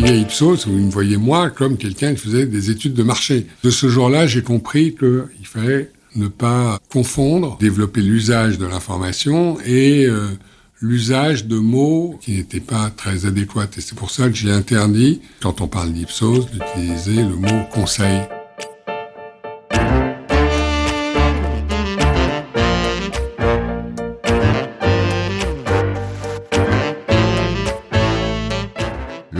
voyait Ipsos, ou il me voyait moi, comme quelqu'un qui faisait des études de marché. De ce jour-là, j'ai compris qu'il fallait ne pas confondre, développer l'usage de l'information et euh, l'usage de mots qui n'étaient pas très adéquats. Et c'est pour ça que j'ai interdit, quand on parle d'Ipsos, d'utiliser le mot conseil.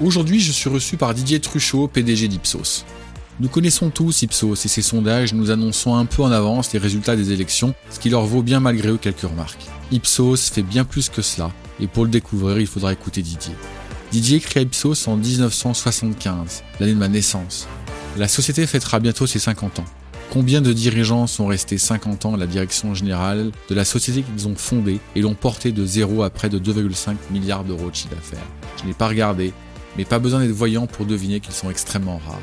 Aujourd'hui, je suis reçu par Didier Truchot, PDG d'Ipsos. Nous connaissons tous Ipsos et ses sondages nous annonçons un peu en avance les résultats des élections, ce qui leur vaut bien malgré eux quelques remarques. Ipsos fait bien plus que cela, et pour le découvrir, il faudra écouter Didier. Didier crée Ipsos en 1975, l'année de ma naissance. La société fêtera bientôt ses 50 ans. Combien de dirigeants sont restés 50 ans à la direction générale de la société qu'ils ont fondée et l'ont portée de zéro à près de 2,5 milliards d'euros de chiffre d'affaires? Je n'ai pas regardé, mais pas besoin d'être voyant pour deviner qu'ils sont extrêmement rares.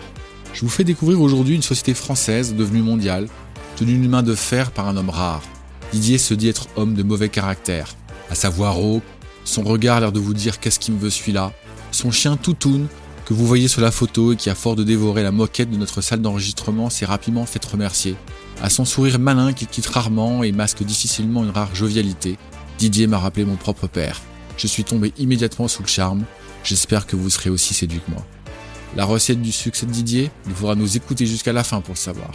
Je vous fais découvrir aujourd'hui une société française devenue mondiale, tenue d'une main de fer par un homme rare. Didier se dit être homme de mauvais caractère, à savoir haut, son regard a l'air de vous dire qu'est-ce qui me veut celui-là, son chien Toutoun, que vous voyez sur la photo et qui a fort de dévorer la moquette de notre salle d'enregistrement s'est rapidement fait remercier. À son sourire malin qui quitte rarement et masque difficilement une rare jovialité, Didier m'a rappelé mon propre père. Je suis tombé immédiatement sous le charme. J'espère que vous serez aussi séduit que moi. La recette du succès de Didier, il faudra nous écouter jusqu'à la fin pour le savoir.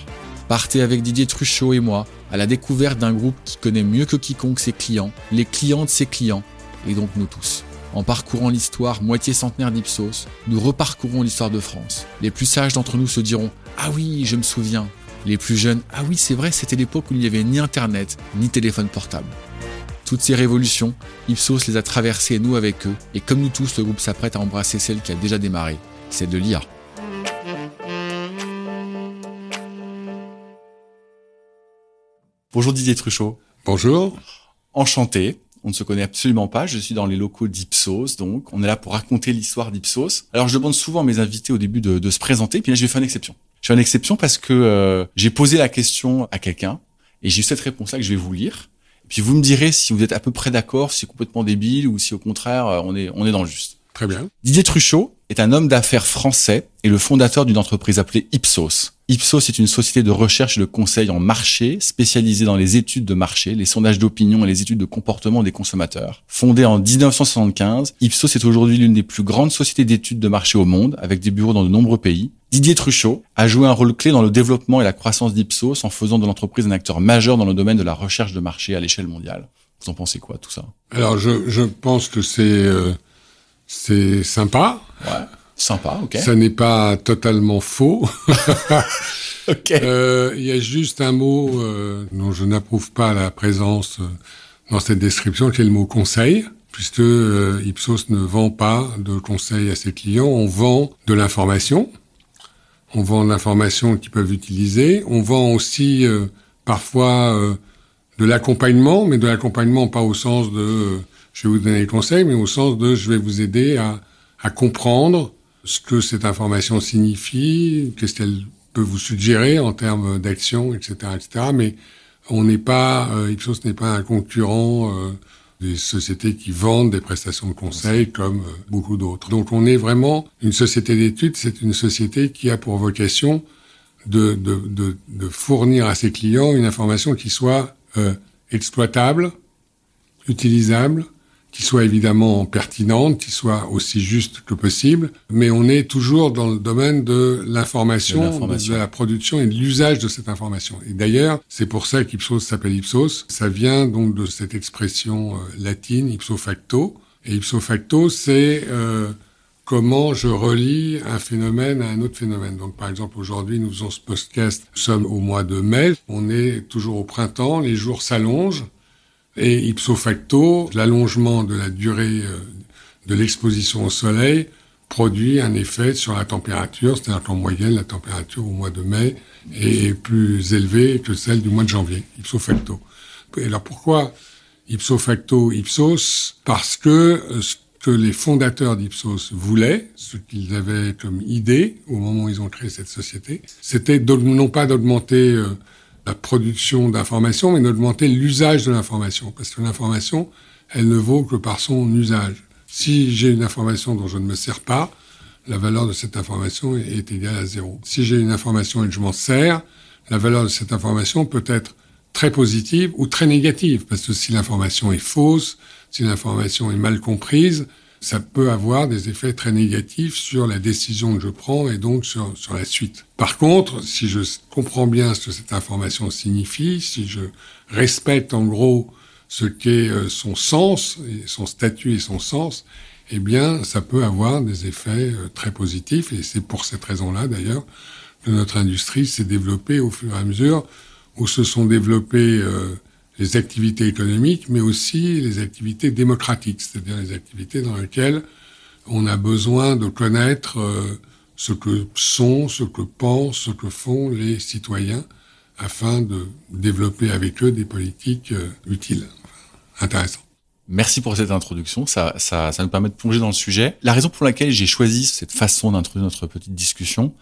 Partez avec Didier Truchot et moi à la découverte d'un groupe qui connaît mieux que quiconque ses clients, les clients de ses clients, et donc nous tous. En parcourant l'histoire moitié centenaire d'Ipsos, nous reparcourons l'histoire de France. Les plus sages d'entre nous se diront Ah oui, je me souviens. Les plus jeunes Ah oui, c'est vrai, c'était l'époque où il n'y avait ni Internet, ni téléphone portable. Toutes ces révolutions, Ipsos les a traversées et nous avec eux, et comme nous tous, le groupe s'apprête à embrasser celle qui a déjà démarré, c'est de l'IA. Bonjour Didier Truchot. Bonjour. Enchanté. On ne se connaît absolument pas. Je suis dans les locaux d'Ipsos, donc on est là pour raconter l'histoire d'Ipsos. Alors je demande souvent à mes invités au début de, se présenter, puis là je vais faire une exception. Je fais une exception parce que euh, j'ai posé la question à quelqu'un et j'ai eu cette réponse-là que je vais vous lire. Puis vous me direz si vous êtes à peu près d'accord, si c'est complètement débile ou si au contraire euh, on est on est dans le juste. Très bien. Didier Truchot est un homme d'affaires français et le fondateur d'une entreprise appelée Ipsos. Ipsos est une société de recherche et de conseil en marché spécialisée dans les études de marché, les sondages d'opinion et les études de comportement des consommateurs. Fondée en 1975, Ipsos est aujourd'hui l'une des plus grandes sociétés d'études de marché au monde avec des bureaux dans de nombreux pays. Didier Truchot a joué un rôle clé dans le développement et la croissance d'Ipsos en faisant de l'entreprise un acteur majeur dans le domaine de la recherche de marché à l'échelle mondiale. Vous en pensez quoi tout ça? Alors je, je pense que c'est euh, c'est sympa. Ouais, sympa, ok. Ça n'est pas totalement faux. ok. Euh, il y a juste un mot euh, dont je n'approuve pas la présence euh, dans cette description, qui est le mot conseil, puisque Ipsos ne vend pas de conseils à ses clients, on vend de l'information. On vend de l'information qu'ils peuvent utiliser. On vend aussi parfois de l'accompagnement, mais de l'accompagnement pas au sens de je vais vous donner des conseils, mais au sens de je vais vous aider à, comprendre ce que cette information signifie, qu'est-ce qu'elle peut vous suggérer en termes d'action, etc., etc. Mais on n'est pas, euh, Ipsos n'est pas un concurrent euh, des sociétés qui vendent des prestations de conseil comme euh, beaucoup d'autres. Donc on est vraiment une société d'études, c'est une société qui a pour vocation de, fournir à ses clients une information qui soit euh, exploitable, utilisable, qui soit évidemment pertinente, qui soit aussi juste que possible, mais on est toujours dans le domaine de l'information, de, la production et de l'usage de cette information. Et d'ailleurs, c'est pour ça qu'Ipsos s'appelle Ipsos. Ça vient donc de cette expression euh, latine, ipso facto. Et ipso facto, c'est euh, comment je relie un phénomène à un autre phénomène. Donc, par exemple, aujourd'hui, nous faisons ce podcast, nous sommes au mois de mai, on est toujours au printemps, les jours s'allongent, et ipso facto, l'allongement de la durée euh, de l'exposition au soleil produit un effet sur la température, c'est-à-dire qu'en moyenne, la température au mois de mai est plus élevée que celle du mois de janvier, ipso facto. Et alors pourquoi ipso facto Ipsos? Parce que euh, ce que les fondateurs d'Ipsos voulaient, ce qu'ils avaient comme idée au moment où ils ont créé cette société, c'était non pas d'augmenter euh, la production d'informations, mais d'augmenter l'usage de l'information. Parce que l'information, elle ne vaut que par son usage. Si j'ai une information dont je ne me sers pas, la valeur de cette information est égale à zéro. Si j'ai une information et que je m'en sers, la valeur de cette information peut être très positive ou très négative, parce que si l'information est fausse, si l'information est mal comprise, ça peut avoir des effets très négatifs sur la décision que je prends et donc sur, sur la suite. Par contre, si je comprends bien ce que cette information signifie, si je respecte en gros ce qu'est euh, son sens, son statut et son sens, eh bien, ça peut avoir des effets euh, très positifs. Et c'est pour cette raison-là, d'ailleurs, que notre industrie s'est développée au fur et à mesure où se sont développées euh, les activités économiques, mais aussi les activités démocratiques, c'est-à-dire les activités dans lesquelles on a besoin de connaître ce que sont, ce que pensent, ce que font les citoyens, afin de développer avec eux des politiques utiles intéressant. Merci pour cette introduction, ça, ça, ça nous permet de plonger dans le sujet. La raison pour laquelle j'ai choisi cette façon d'introduire notre petite discussion,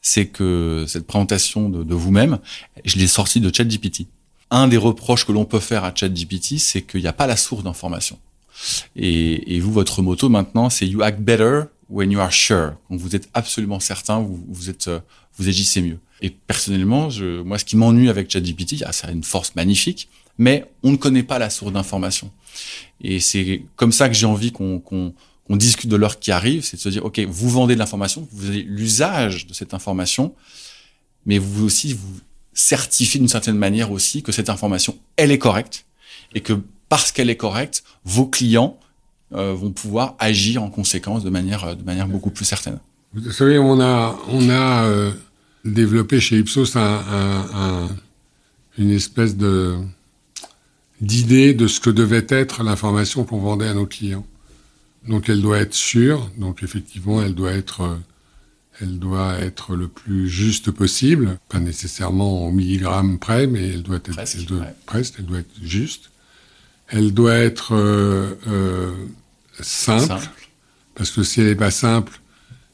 c'est que cette présentation de, de vous-même, je l'ai sortie de ChatGPT. Un des reproches que l'on peut faire à ChatGPT, c'est qu'il n'y a pas la source d'information. Et, et, vous, votre motto maintenant, c'est You act better when you are sure. Quand vous êtes absolument certain, vous, êtes, vous agissez mieux. Et personnellement, je, moi, ce qui m'ennuie avec ChatGPT, ah, ça a une force magnifique, mais on ne connaît pas la source d'information. Et c'est comme ça que j'ai envie qu'on discute de l'heure qui arrive, c'est de se dire, OK, vous vendez de l'information, vous avez l'usage de cette information, mais vous aussi, vous certifiez d'une certaine manière aussi que cette information, elle est correcte, et que parce qu'elle est correcte, vos clients euh, vont pouvoir agir en conséquence de manière, de manière beaucoup plus certaine. Vous savez, on a, on a euh, développé chez Ipsos une espèce de d'idée de ce que devait être l'information qu'on vendait à nos clients. Donc elle doit être sûre, donc effectivement elle doit être, euh, elle doit être le plus juste possible, pas nécessairement au milligramme près, mais elle doit être, presque, elle doit, elle doit être juste. Elle doit être euh, euh, simple, parce que si elle n'est pas simple,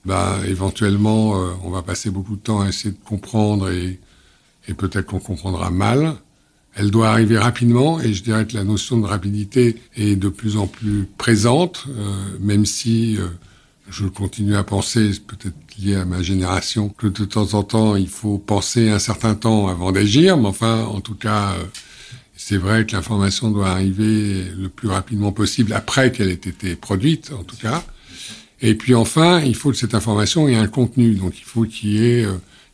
bah éventuellement on va passer beaucoup de temps à essayer de comprendre et, et peut-être qu'on comprendra mal. Elle doit arriver rapidement et je dirais que la notion de rapidité est de plus en plus présente, euh, même si euh, je continue à penser, peut-être lié à ma génération, que de temps en temps il faut penser un certain temps avant d'agir, mais enfin en tout cas euh, c'est vrai que l'information doit arriver le plus rapidement possible après qu'elle ait été produite en tout cas. Et puis enfin, il faut que cette information ait un contenu, donc il faut qu'il y ait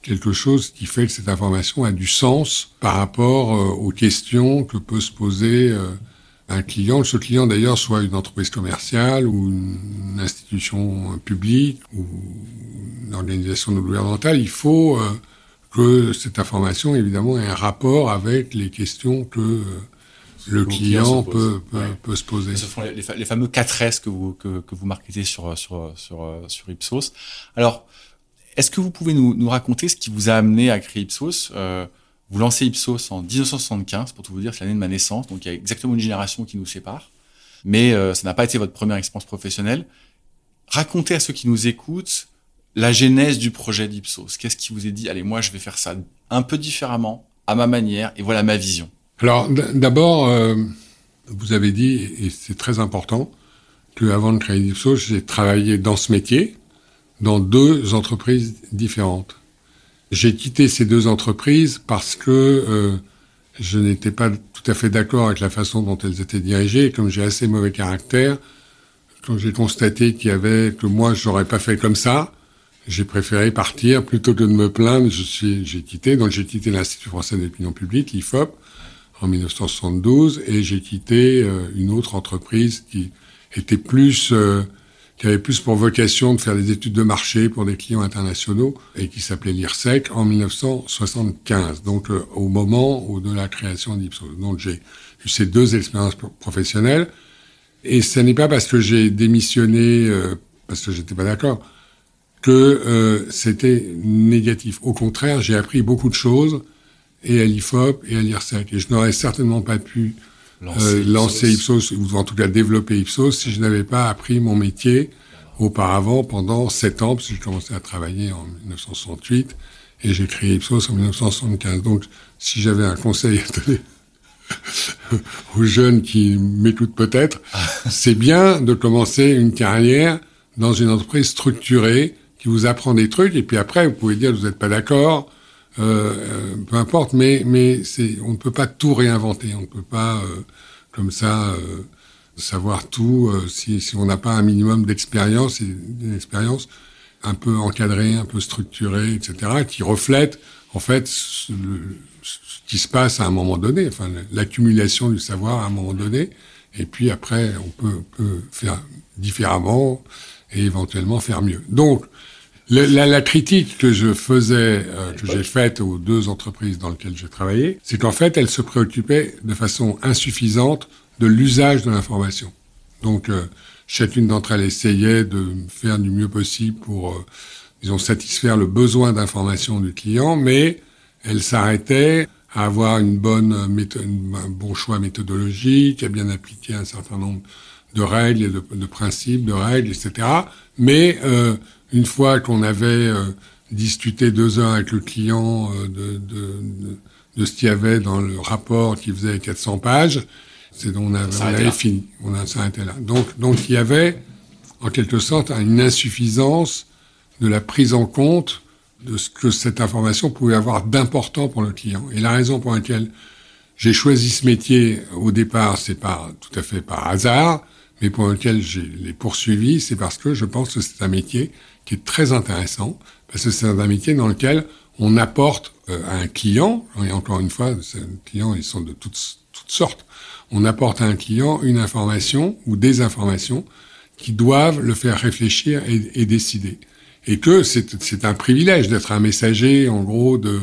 quelque chose qui fait que cette information a du sens par rapport euh, aux questions que peut se poser euh, un client, que ce client d'ailleurs soit une entreprise commerciale ou une institution publique ou une organisation non gouvernementale, il faut euh, que cette information évidemment ait un rapport avec les questions que le client, peut, peut, peut, se poser. Ce sont les, fameux 4 S que vous, que, que vous marketez sur, sur, sur, sur Ipsos. Alors, est-ce que vous pouvez nous, nous, raconter ce qui vous a amené à créer Ipsos? Euh, Vous lancez Ipsos en 1975, pour tout vous dire, c'est l'année de ma naissance, donc il y a exactement une génération qui nous sépare. Mais euh, ça n'a pas été votre première expérience professionnelle. Racontez à ceux qui nous écoutent la genèse du projet d'Ipsos. Qu'est-ce qui vous est dit Allez, moi, je vais faire ça un peu différemment, à ma manière, et voilà ma vision. Alors, d'abord, euh, vous avez dit, et c'est très important, que avant de créer Ipsos, j'ai travaillé dans ce métier, dans deux entreprises différentes. J'ai quitté ces deux entreprises parce que euh, je n'étais pas tout à fait d'accord avec la façon dont elles étaient dirigées. Comme j'ai assez mauvais caractère, quand j'ai constaté qu'il y avait que moi je n'aurais pas fait comme ça, j'ai préféré partir plutôt que de me plaindre. J'ai quitté, donc j'ai quitté l'Institut français d'opinion publique, l'IFOP, en 1972, et j'ai quitté euh, une autre entreprise qui était plus euh, qui avait plus pour vocation de faire des études de marché pour des clients internationaux et qui s'appelait l'IRSEC en 1975, donc euh, au moment où de la création d'Ipsos. Donc j'ai eu ces deux expériences professionnelles et ce n'est pas parce que j'ai démissionné euh, parce que j'étais pas d'accord, que euh, c'était négatif. Au contraire, j'ai appris beaucoup de choses et à l'IFOP et à l'IRSEC. Et je n'aurais certainement pas pu lancer, lancer Ipsos. ou en tout cas développer Ipsos, si je n'avais pas appris mon métier auparavant pendant sept ans, parce que j'ai commencé à travailler en 1968 et j'ai créé Ipsos en 1975. Donc, si j'avais un conseil à donner aux jeunes qui m'écoutent peut-être, c'est bien de commencer une carrière dans une entreprise structurée qui vous apprend des trucs et puis après vous pouvez dire vous n'êtes pas d'accord, euh, euh, peu importe, mais mais on ne peut pas tout réinventer, on ne peut pas euh, comme ça euh, savoir tout euh, si si on n'a pas un minimum d'expérience et d'une expérience un peu encadrée, un peu structurée, etc., qui reflète en fait ce, ce qui se passe à un moment donné, enfin l'accumulation du savoir à un moment donné, et puis après on peut, peut faire différemment et éventuellement faire mieux. Donc la, critique que je faisais, euh, que j'ai faite aux deux entreprises dans lesquelles j'ai travaillé, c'est qu'en fait, elles se préoccupaient de façon insuffisante de l'usage de l'information. Donc, euh, chacune d'entre elles essayait de faire du mieux possible pour, euh, disons, satisfaire le besoin d'information du client, mais elles s'arrêtaient à avoir une bonne méthode, un bon choix méthodologique, à bien appliquer un certain nombre de règles et de, de principes, de règles, etc. Mais euh, une fois qu'on avait euh, discuté deux heures avec le client euh, de, de, de, ce qu'il y avait dans le rapport qui faisait 400 pages, c'est on, avait, on avait fini, on a s'arrêté là. Donc, donc il y avait en quelque sorte une insuffisance de la prise en compte de ce que cette information pouvait avoir d'important pour le client. Et la raison pour laquelle j'ai choisi ce métier au départ, c'est pas tout à fait par hasard, mais pour lequel j'ai les poursuivi, c'est parce que je pense que c'est un métier qui est très intéressant, parce que c'est un métier dans lequel on apporte euh, à un client, et encore une fois, ces clients, ils sont de toutes, toutes sortes, on apporte à un client une information ou des informations qui doivent le faire réfléchir et, et décider. Et que c'est un privilège d'être un messager, en gros, de,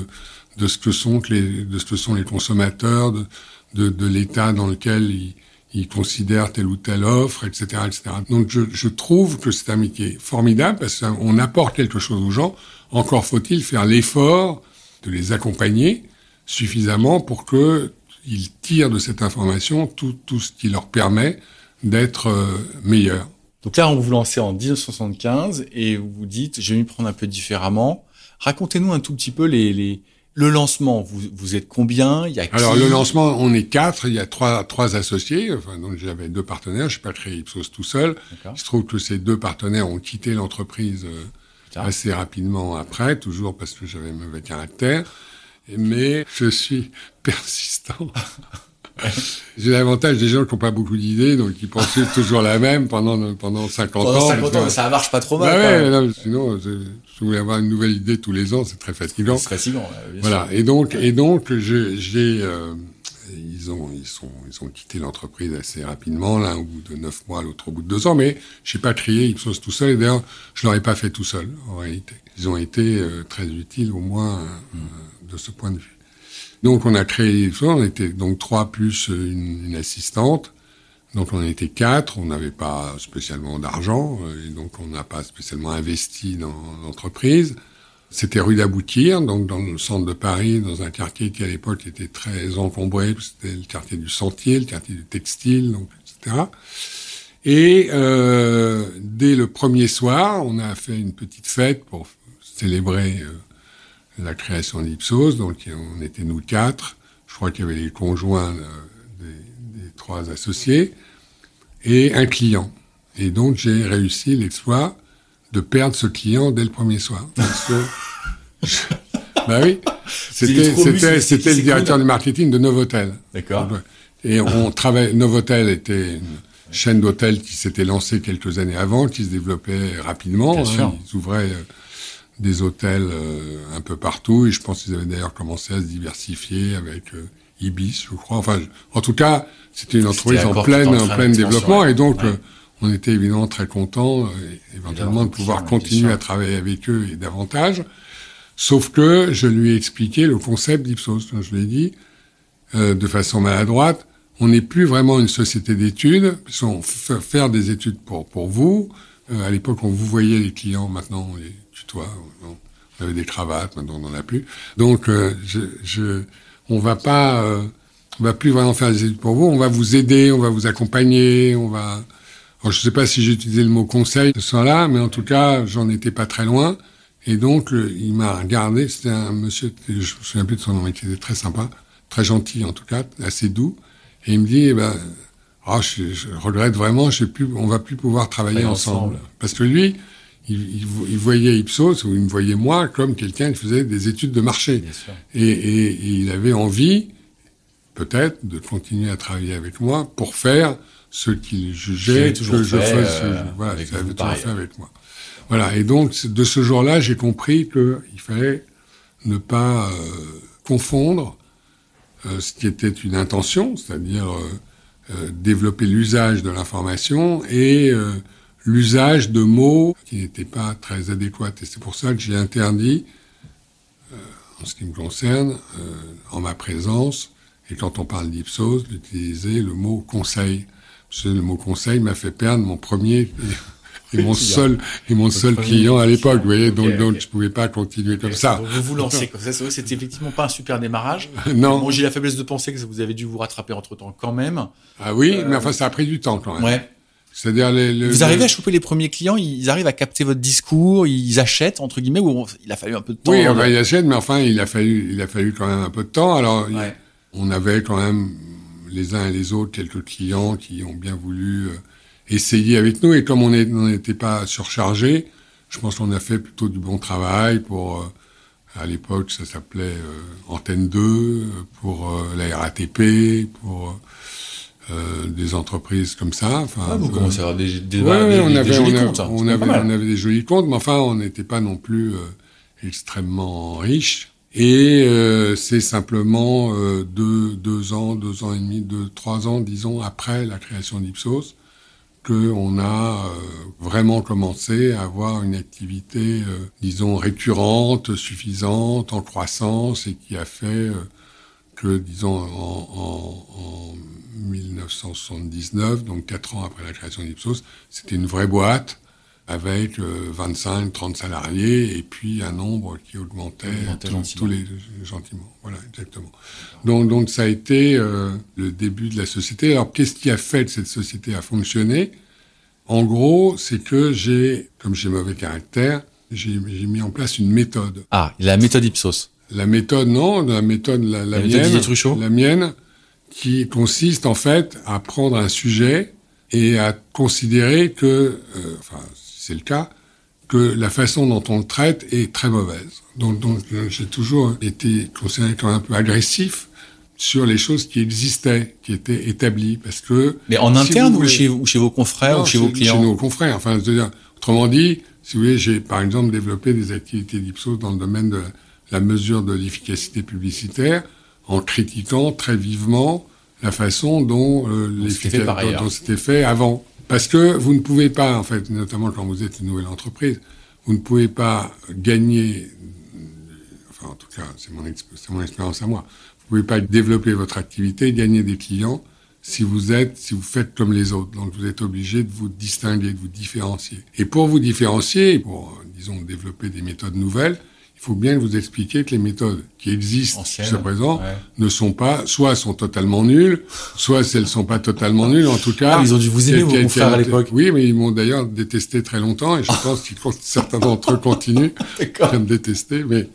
de ce que sont les, de ce que sont les consommateurs, de, de, de l'état dans lequel ils, ils considèrent telle ou telle offre, etc., etc. Donc je, je trouve que c'est un métier formidable parce qu'on apporte quelque chose aux gens. Encore faut-il faire l'effort de les accompagner suffisamment pour que ils tirent de cette information tout, tout ce qui leur permet d'être euh, meilleurs. Donc là, on vous lancez en 1975 et vous vous dites, je vais m'y prendre un peu différemment. Racontez-nous un tout petit peu les, les, le lancement, vous, vous êtes combien? Il y a Alors le lancement, on est quatre. Il y a trois, trois associés. Enfin, donc j'avais deux partenaires. Je suis pas créé Ipsos tout seul. Il se trouve que ces deux partenaires ont quitté l'entreprise euh, assez rapidement après, toujours parce que j'avais mauvais caractère. Mais je suis persistant. J'ai l'avantage des gens qui n'ont pas beaucoup d'idées, donc ils pensent toujours la même pendant pendant 50 Pendant ans. 50 ans, ça marche pas trop mal. Bah ouais, non, sinon, je, je voulais avoir une nouvelle idée tous les ans, c'est très fatigant. C'est fatigant. bien Voilà. sûr. Et donc, et donc, je- j'ai, euh, ils ont, ils sont, ils ont quitté l'entreprise assez rapidement, l'un au bout de neuf mois, l'autre au bout de deux ans, mais j'ai pas crié Ipsos tout seul. Et d'ailleurs, je l'aurais pas fait tout seul, en réalité. Ils ont été euh, très utiles, au moins, euh, de ce point de vue. Donc, on a créé Ipsos, on était donc trois plus une, une assistante. Donc, on était quatre, on n'avait pas spécialement d'argent, euh, et donc on n'a pas spécialement investi dans l'entreprise. C'était rue d'Aboutir, donc dans le centre de Paris, dans un quartier qui à l'époque était très encombré. C'était le quartier du Sentier, le quartier du Textile, donc, etc. Et euh, dès le premier soir, on a fait une petite fête pour célébrer euh, la création d'Ipsos. Donc on était nous quatre. Je crois qu'il y avait les conjoints des trois associés et un client. Et donc j'ai réussi l'exploit de perdre ce client dès le premier soir. Parce que je- bah oui, c'était le directeur cool. du marketing de Novotel. D'accord. Et on travaille. Novotel était une chaîne d'hôtels qui s'était lancée quelques années avant, qui se développait rapidement. Bien hein. sûr. Ils ouvraient euh, des hôtels euh, un peu partout, et je pense qu'ils avaient d'ailleurs commencé à se diversifier avec euh, Ibis, je crois. Enfin, je- en tout cas, c'était une entreprise en tout en plein développement, et donc Ouais. euh, on était évidemment très contents, euh, éventuellement, de pouvoir continuer à travailler avec eux et davantage. Sauf que je lui ai expliqué le concept d'Ipsos. Je lui ai dit, euh, de façon maladroite, on n'est plus vraiment une société d'études, puisqu'on fait faire des études pour, pour vous, Euh, à l'époque, on vous voyait les clients, maintenant on les tutoie. On, avait des cravates, maintenant on n'en a plus. Donc, euh, je, je, on va pas, euh, on va plus vraiment faire des études pour vous. On va vous aider, on va vous accompagner, on va. Alors, je sais pas si j'ai utilisé le mot conseil ce soir-là, mais en tout cas, j'en étais pas très loin. Et donc, il m'a regardé. C'était un monsieur, je me souviens plus de son nom, mais qui était très sympa, très gentil en tout cas, assez doux. Et il me dit, eh ben, oh, je, je, regrette vraiment, je plus, on va plus pouvoir travailler ensemble. ensemble. Parce que lui, il, il, il, voyait Ipsos, ou il me voyait moi, comme quelqu'un qui faisait des études de marché. Et, et, et, il avait envie, peut-être, de continuer à travailler avec moi pour faire ce qu'il jugeait que je fasse. Euh, voilà, il avait toujours fait avec moi. Voilà, et donc, de ce jour-là, j'ai compris qu'il fallait ne pas euh, confondre euh, ce qui était une intention, c'est-à-dire développer l'usage de l'information et l'usage de mots qui n'étaient pas très adéquats. Et c'est pour ça que j'ai interdit, en ce qui me concerne, en ma présence, et quand on parle d'Ipsos, d'utiliser le mot conseil. Parce que le mot conseil m'a fait perdre mon premier et mon seul et mon seul client à l'époque, vous voyez, donc, donc je pouvais pas continuer comme ça. vous vous lancez comme ça, c'était effectivement pas un super démarrage. non. Bon, j'ai la faiblesse de penser que vous avez dû vous rattraper entre temps quand même. Ah oui, euh... mais enfin ça a pris du temps quand même. Ouais. C'est-à-dire les, les, vous arrivez à choper les premiers clients, ils arrivent à capter votre discours, ils achètent entre guillemets ou il a fallu un peu de temps. Oui, enfin, ils achètent, mais enfin il a fallu il a fallu quand même un peu de temps. Alors ouais. on avait quand même les uns et les autres quelques clients qui ont bien voulu euh, essayer avec nous. Et comme on n'était pas surchargé, je pense qu'on a fait plutôt du bon travail pour, euh, à l'époque, ça s'appelait euh, Antenne 2, pour euh, la RATP, pour euh, des entreprises comme ça. Enfin, ah, vous commencez à avoir des, des, ouais, des, on avait, des jolis on, comptes. hein. on, avait, on avait des jolis comptes, mais enfin, on n'était pas non plus extrêmement riche. Et euh, c'est simplement euh, deux, deux ans, deux ans et demi, deux, trois ans, disons, après la création d'Ipsos, qu'on a euh, vraiment commencé à avoir une activité, euh, disons, récurrente, suffisante, en croissance, et qui a fait euh, que, disons, en, en, en 1979, donc quatre ans après la création d'Ipsos, c'était une vraie boîte avec 25, 30 salariés et puis un nombre qui augmentait, augmentait tous les gentiment. Voilà, exactement. Donc, donc ça a été euh, le début de la société. Alors, qu'est-ce qui a fait que cette société a fonctionné? En gros, c'est que j'ai, comme j'ai mauvais caractère, j'ai mis en place une méthode. Ah, la méthode Ipsos. La méthode, non, la méthode, la, la, la mienne, méthode la mienne, qui consiste en fait à prendre un sujet et à considérer que, euh, enfin, c'est le cas, que la façon dont on le traite est très mauvaise. Donc, donc j'ai toujours été considéré comme un peu agressif sur les choses qui existaient, qui étaient établies, parce que... Mais en si interne ou, chez, ou chez vos confrères non, ou chez, vos clients Chez nos confrères. Enfin, autrement dit, si vous voulez, j'ai par exemple développé des activités d'Ipsos dans le domaine de la mesure de l'efficacité publicitaire, en critiquant très vivement la façon dont euh, c'était fait dont c'était avant. Parce que vous ne pouvez pas, en fait, notamment quand vous êtes une nouvelle entreprise, vous ne pouvez pas gagner, enfin en tout cas, c'est mon, mon expérience à moi, vous ne pouvez pas développer votre activité, gagner des clients si vous êtes, si vous faites comme les autres. Donc vous êtes obligé de vous distinguer, de vous différencier. Et pour vous différencier, pour, disons, développer des méthodes nouvelles, il faut bien vous expliquer que les méthodes qui existent jusqu'à présent ouais. ne sont pas, soit sont totalement nulles, soit elles ne sont pas totalement nulles. En tout cas, Ah, ils ont dû vous aimer, vos confrères, à l'époque. Oui, mais ils m'ont d'ailleurs détesté très longtemps et je pense qu'ils certains d'entre eux continuent à me détester. Mais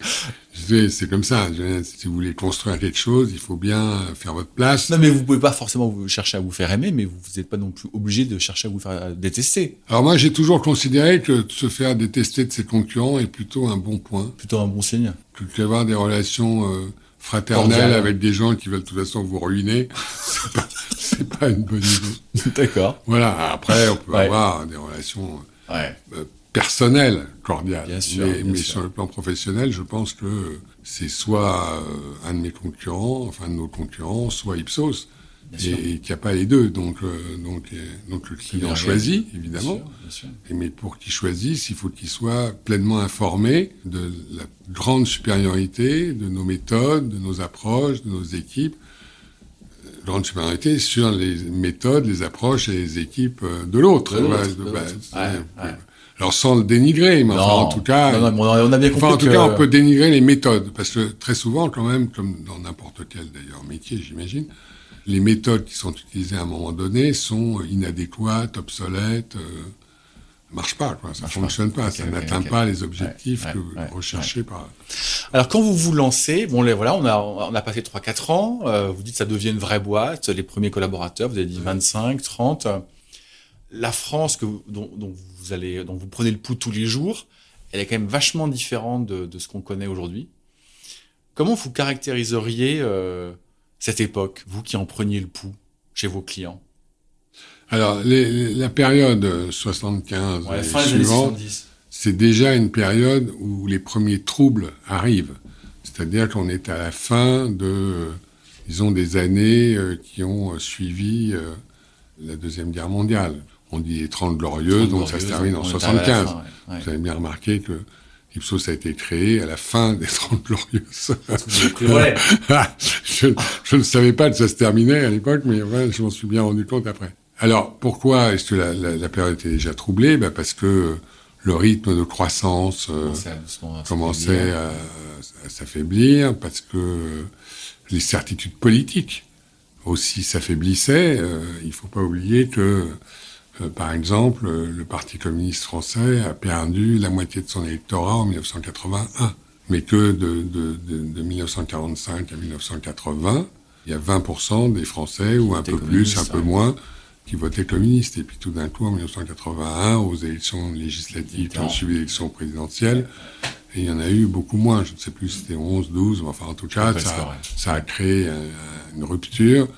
c'est comme ça. Si vous voulez construire quelque chose, il faut bien faire votre place. Non, mais vous pouvez pas forcément vous chercher à vous faire aimer, mais vous n'êtes pas non plus obligé de chercher à vous faire détester. Alors moi, j'ai toujours considéré que se faire détester de ses concurrents est plutôt un bon point, Plutôt un bon signe. que d'avoir des relations euh, fraternelles avec des gens qui veulent de toute façon vous ruiner. C'est pas, pas une bonne idée. D'accord. Voilà. Après, on peut Ouais. avoir des relations Ouais. euh, personnelles, cordiales. Bien sûr, mais bien mais sûr. sur le plan professionnel, je pense que c'est soit euh, un de mes concurrents, enfin de nos concurrents, soit Ipsos. Bien et, qu'il n'y a pas les deux. Donc, euh, donc, euh, donc le client bien choisit, Bien évidemment. sûr, bien sûr. Et mais pour qu'il choisisse, il faut qu'il soit pleinement informé de la grande supériorité de nos méthodes, de nos approches, de nos équipes. Euh, Grande supériorité sur les méthodes, les approches et les équipes euh, de l'autre. Bah, c'est- Ouais, ouais. Alors sans le dénigrer, mais enfin, en tout cas, non, non, on a bien compris enfin, en tout que- cas, on peut dénigrer les méthodes, parce que très souvent, quand même, comme dans n'importe quel d'ailleurs métier, j'imagine, les méthodes qui sont utilisées à un moment donné sont inadéquates, obsolètes, euh, marchent pas, quoi. Ça Marchent fonctionne pas, ça n'atteint pas les objectifs Ouais, que ouais, vous recherchez par. Alors quand vous vous lancez, bon les voilà, on a on a passé 3 4 ans, euh, vous dites ça devient une vraie boîte, les premiers collaborateurs, vous avez dit 25, 30. La France que dont, dont vous allez dont vous prenez le pouls tous les jours, elle est quand même vachement différente de, de ce qu'on connaît aujourd'hui. Comment vous caractériseriez euh, cette époque, vous qui en preniez le pouls chez vos clients? Alors, les- les- la période euh, 75 Ouais, et fin suivante, 70. c'est déjà une période où les premiers troubles arrivent. C'est-à-dire qu'on est à la fin de, disons, des années euh, qui ont suivi euh, la Deuxième Guerre mondiale. On dit les 30 glorieuses, donc ça se termine en On est arrivé à la 75. fin, ouais, ouais. Vous avez bien remarqué que Ipsos a été créé à la fin des 30 glorieuses. Je, je ne savais pas que ça se terminait à l'époque, mais ouais, je m'en suis bien rendu compte après. Alors, pourquoi est-ce que la, la- la période était déjà troublée? Ben Parce que le rythme de croissance euh, Commençait à commençait s'affaiblir. à, à s'affaiblir, parce que les certitudes politiques aussi s'affaiblissaient. Euh, il ne faut pas oublier que, euh, par exemple, euh, le Parti communiste français a perdu la moitié de son électorat en 1981, mais que de, de, de, de 1945 à 1980, il y a 20% des Français, ou un peu plus, un peu ouais. moins, qui votaient communistes. Et puis tout d'un coup, en 1981, aux élections législatives qui ont suivi l'élection présidentielle, et il y en a eu beaucoup moins. Je ne sais plus si c'était 11, 12, mais enfin en tout cas, ça, a créé une rupture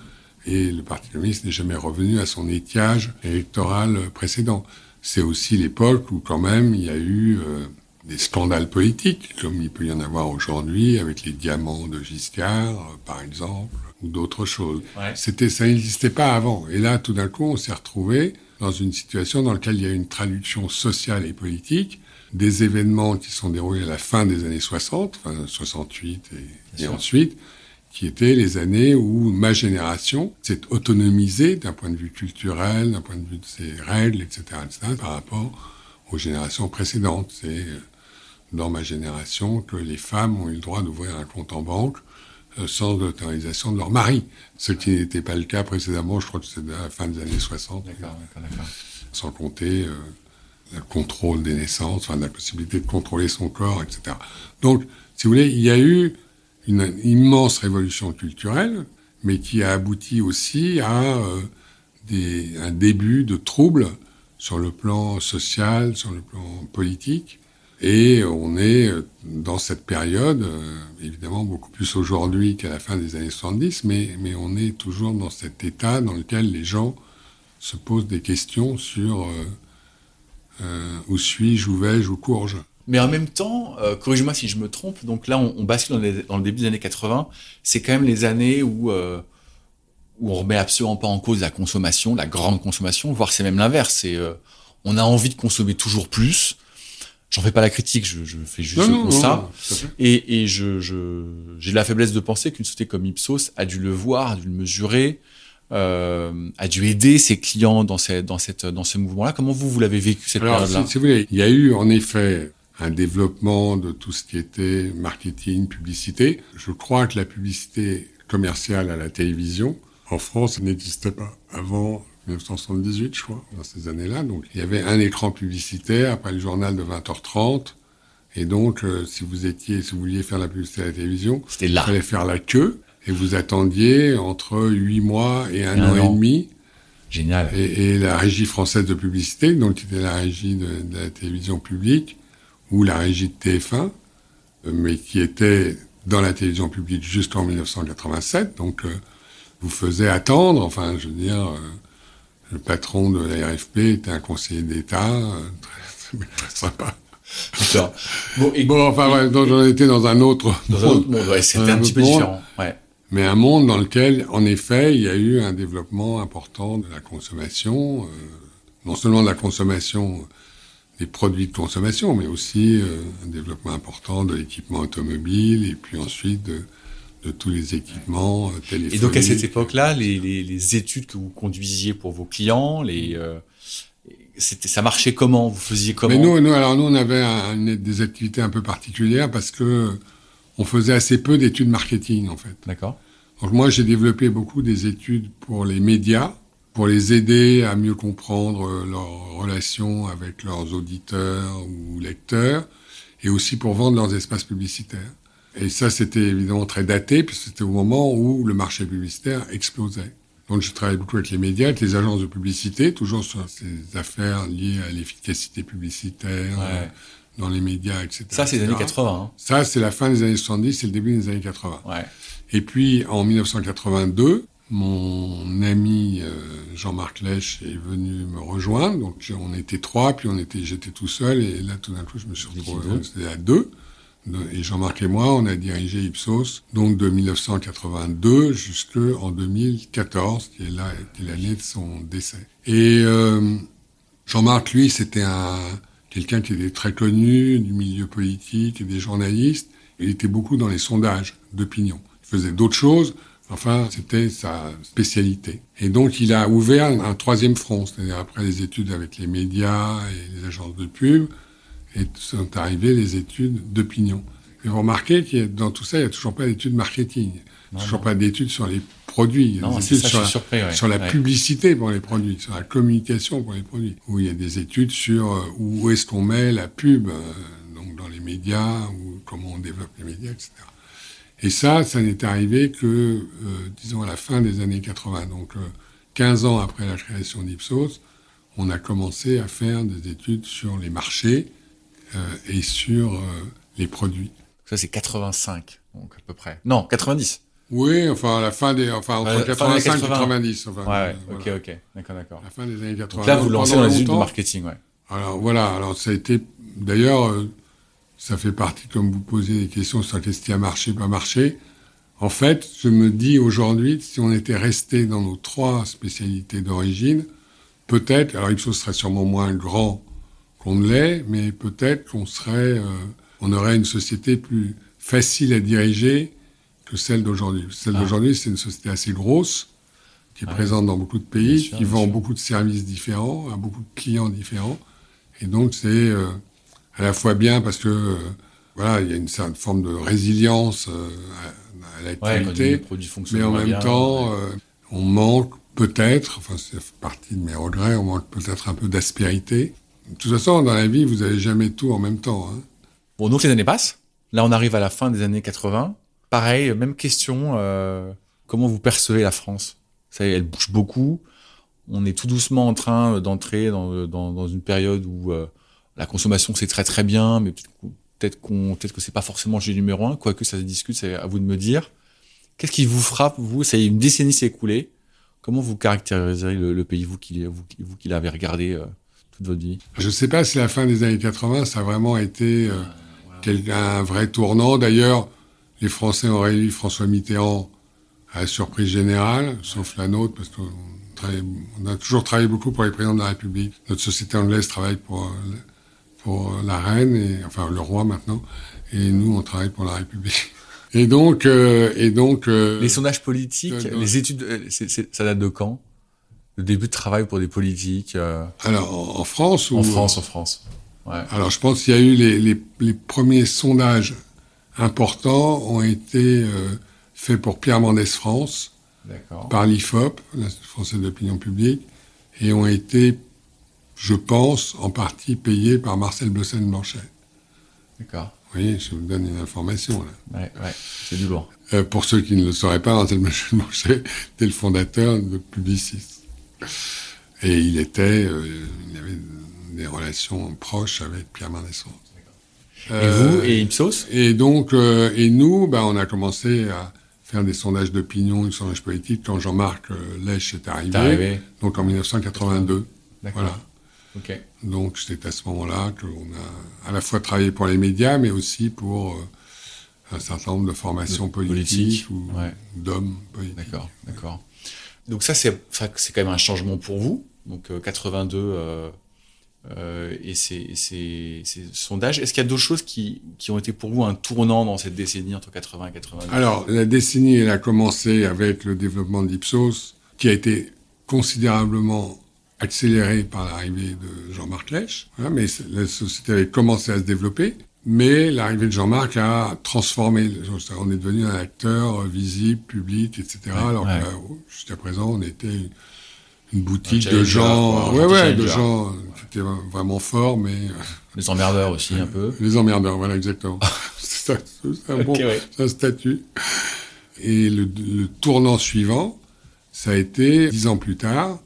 et le Parti communiste n'est jamais revenu à son étiage électoral précédent. C'est aussi l'époque où quand même il y a eu euh, des scandales politiques, comme il peut y en avoir aujourd'hui avec les diamants de Giscard, par exemple, ou d'autres choses. Ouais. C'était, ça n'existait pas avant. Et là, tout d'un coup, on s'est retrouvé dans une situation dans laquelle il y a une traduction sociale et politique des événements qui sont déroulés à la fin des années 60, enfin 68 et, et ensuite, qui étaient les années où ma génération s'est autonomisée d'un point de vue culturel, d'un point de vue de ses règles, etc., etc., par rapport aux générations précédentes. C'est euh, dans ma génération que les femmes ont eu le droit d'ouvrir un compte en banque euh, sans l'autorisation de leur mari, ce qui n'était pas le cas précédemment, je crois que c'était à la fin des années 60, D'accord, d'accord, d'accord. sans compter euh, le contrôle des naissances, enfin la possibilité de contrôler son corps, etc. Donc, si vous voulez, il y a eu une immense révolution culturelle, mais qui a abouti aussi à euh, un début de troubles sur le plan social, sur le plan politique. Et on est euh, dans cette période, euh, évidemment beaucoup plus aujourd'hui qu'à la fin des années 70, mais, on est toujours dans cet état dans lequel les gens se posent des questions sur où suis-je, où vais-je, où cours-je. Mais en même temps, euh, corrige-moi si je me trompe, donc là on, on bascule dans, les- dans le début des années 80, c'est quand même les années où, euh, où on remet absolument pas en cause la consommation, la grande consommation, voire c'est même l'inverse, c'est euh, on a envie de consommer toujours plus. J'en fais pas la critique, je, je fais juste le constat. fait. Et, et je, je, j'ai la faiblesse de penser qu'une société comme Ipsos a dû le voir, a dû le mesurer, euh, a dû aider ses clients dans, cette, dans, cette, dans ce mouvement-là. Comment vous, vous l'avez vécu cette Alors, période-là? si, si vous voulez, il y a eu en effet un développement de tout ce qui était marketing, publicité. Je crois que la publicité commerciale à la télévision, en France, n'existait pas avant 1978, je crois, dans ces années-là. Donc, il y avait un écran publicitaire après le journal de 20h30. Et donc, euh, si vous étiez, si vous vouliez faire la publicité à la télévision, il fallait faire la queue et vous attendiez entre 8 mois et un Et an, an. et demi. Génial. Et, et la régie française de publicité, donc qui était la régie de, de la télévision publique, ou la régie de TF1, euh, mais qui était dans la télévision publique jusqu'en 1987, donc euh, vous faisait attendre, enfin je veux dire, euh, le patron de la RFP était un conseiller d'État, euh, très, très sympa. Bon, et Bon, enfin, ouais, donc j'en étais dans un autre dans un autre monde, ouais, c'était un Un petit peu monde. différent. Ouais. mais un monde dans lequel, en effet, il y a eu un développement important de la consommation, non seulement de la consommation des produits de consommation, mais aussi euh, un développement important de l'équipement automobile et puis ensuite de, de tous les équipements euh, Et téléphoniques. donc à cette époque-là, les, les, les études que vous conduisiez pour vos clients, les, euh, ça marchait comment? Vous faisiez comment? Mais nous, nous, alors nous, on avait un- des activités un peu particulières parce que on faisait assez peu d'études marketing en fait. D'accord. Donc moi, j'ai développé beaucoup des études pour les médias, pour les aider à mieux comprendre euh, leurs relations avec leurs auditeurs ou lecteurs, et aussi pour vendre leurs espaces publicitaires. Et ça, c'était évidemment très daté, puisque c'était au moment où le marché publicitaire explosait. Donc je travaille beaucoup avec les médias, avec les agences de publicité, toujours sur ces affaires liées à l'efficacité publicitaire, Ouais. dans les médias, etc. Ça, c'est les années etc. 80. Ça, c'est la fin des années 70, c'est le début des années 80. Hein. Ouais. Et puis en 1982, mon ami euh, Jean-Marc Lèche est venu me rejoindre. Donc on était trois, puis on était, j'étais tout seul, et là tout d'un coup je me suis retrouvé, c'était à deux. De- Et Jean-Marc et moi, on a dirigé Ipsos, donc de 1982 jusqu'en 2014, qui est là, qui est l'année de son décès. Et euh, Jean-Marc, lui, c'était un quelqu'un qui était très connu du milieu politique et des journalistes. Il était beaucoup dans les sondages d'opinion. Il faisait d'autres choses, enfin, c'était sa spécialité. Et donc, il a ouvert un, troisième front, c'est-à-dire après les études avec les médias et les agences de pub, et sont arrivées les études d'opinion. Et vous remarquez que dans tout ça, il n'y a toujours pas d'études marketing. Toujours pas d'études sur les produits. Il y a Non, des études ça, sur la- suis surpris. ouais. sur la Ouais. publicité pour les produits, sur la communication pour les produits, où il y a des études sur euh, où est-ce qu'on met la pub, euh, donc dans les médias, ou comment on développe les médias, etc. Et ça, ça n'est arrivé que, euh, disons, à la fin des années 80, donc euh, 15 ans après la création d'Ipsos, on a commencé à faire des études sur les marchés euh, et sur euh, les produits. Ça, c'est 85, donc à peu près. Non, 90. Oui, enfin, à la fin des, enfin, entre Ouais, fin des 85 et 80. 90, enfin, Ouais, ouais. euh, Ok, ok. D'accord, d'accord. À la fin des années 80. Donc là, vous lancez dans les études de marketing, ouais. Alors voilà, alors ça a été d'ailleurs euh, ça fait partie comme vous posez des questions sur qu'est-ce qui a marché pas marché. En fait, je me dis aujourd'hui si on était resté dans nos trois spécialités d'origine, peut-être alors Ipsos serait sûrement moins grand qu'on ne l'est, mais peut-être qu'on serait euh, on aurait une société plus facile à diriger que celle d'aujourd'hui. Celle Ah. d'aujourd'hui, c'est une société assez grosse qui est Ouais. présente dans beaucoup de pays, sûr, qui vend sûr. beaucoup de services différents, à beaucoup de clients différents. Et donc, c'est euh, à la fois bien parce que, euh, voilà, il y a une certaine forme de résilience euh, à, à l'activité, mais en même bien, temps, ouais. euh, on manque peut-être, enfin, c'est partie de mes regrets, on manque peut-être un peu d'aspérité. De toute façon, dans la vie, vous n'avez jamais tout en même temps. Hein. Bon, donc les années passent. Là, on arrive à la fin des années 80. Pareil, même question. euh, comment vous percevez la France? Ça, elle bouge beaucoup. On est tout doucement en train d'entrer dans, dans, dans une période où euh, la consommation c'est très très bien, mais peut-être qu'on- peut-être que c'est pas forcément le numéro un. Quoique ça se discute, c'est à vous de me dire. Qu'est-ce qui vous frappe vous? Ça y est, une décennie s'est écoulée. Comment vous caractériseriez le, pays vous qui vous, qui- l'avez regardé euh, toute votre vie? Je ne sais pas si la fin des années 80, ça a vraiment été euh, un vrai tournant. D'ailleurs, les Français ont réélu François Mitterrand à la surprise générale, sauf la nôtre, parce qu'on on a toujours travaillé beaucoup pour les présidents de la République. Notre société anglaise travaille pour, euh, pour la reine, et, enfin le roi maintenant, et nous, on travaille pour la République. Et donc, euh, et donc euh, Les sondages politiques, euh, les études, ça date de quand? Le début de travail pour des politiques alors en, France ou en France, en France. Ouais. Alors, je pense qu'il y a eu les, les, les premiers sondages importants ont été faits pour Pierre Mendès France par l'IFOP, l'Institut français d'opinion publique, et ont été, je pense, en partie payés par Marcel Blossen-Blanchet. D'accord. Vous voyez, je vous donne une information là. Ouais, ouais. C'est du lourd. Euh, pour ceux qui ne le sauraient pas, Marcel Blossen-Blanchet était le fondateur de Publicis. Et il était, euh, il avait des relations proches avec Pierre Mendès France. Et Euh, vous et Ipsos? Et donc, euh, et nous, bah, on a commencé à faire des sondages d'opinion, des sondages politiques quand Jean-Marc euh, Lèche est arrivé, arrivé donc en 1982. D'accord. Voilà. Donc c'est à ce moment-là qu'on a à la fois travaillé pour les médias, mais aussi pour euh, un certain nombre de formations politiques Politique, ou ouais. d'hommes politiques. D'accord, d'accord. Donc ça, c'est quand même un changement pour vous. Donc euh, 82 euh, euh, et ces, et ces sondages. Est-ce qu'il y a d'autres choses qui, qui ont été pour vous un tournant dans cette décennie entre 80 et 82 Alors, la décennie, elle a commencé avec le développement d'Ipsos, qui a été considérablement accéléré par l'arrivée de Jean-Marc Lèche, mais la société avait commencé à se développer. Mais l'arrivée de Jean-Marc a transformé. On est devenu un acteur visible, public, etc. alors que jusqu'à présent, on était une boutique de gens, ouais, ouais, de gens qui étaient vraiment forts, mais les emmerdeurs aussi un peu. Les emmerdeurs, voilà exactement. c'est un bon statut. Et le, le, tournant suivant, ça a été dix ans plus tard,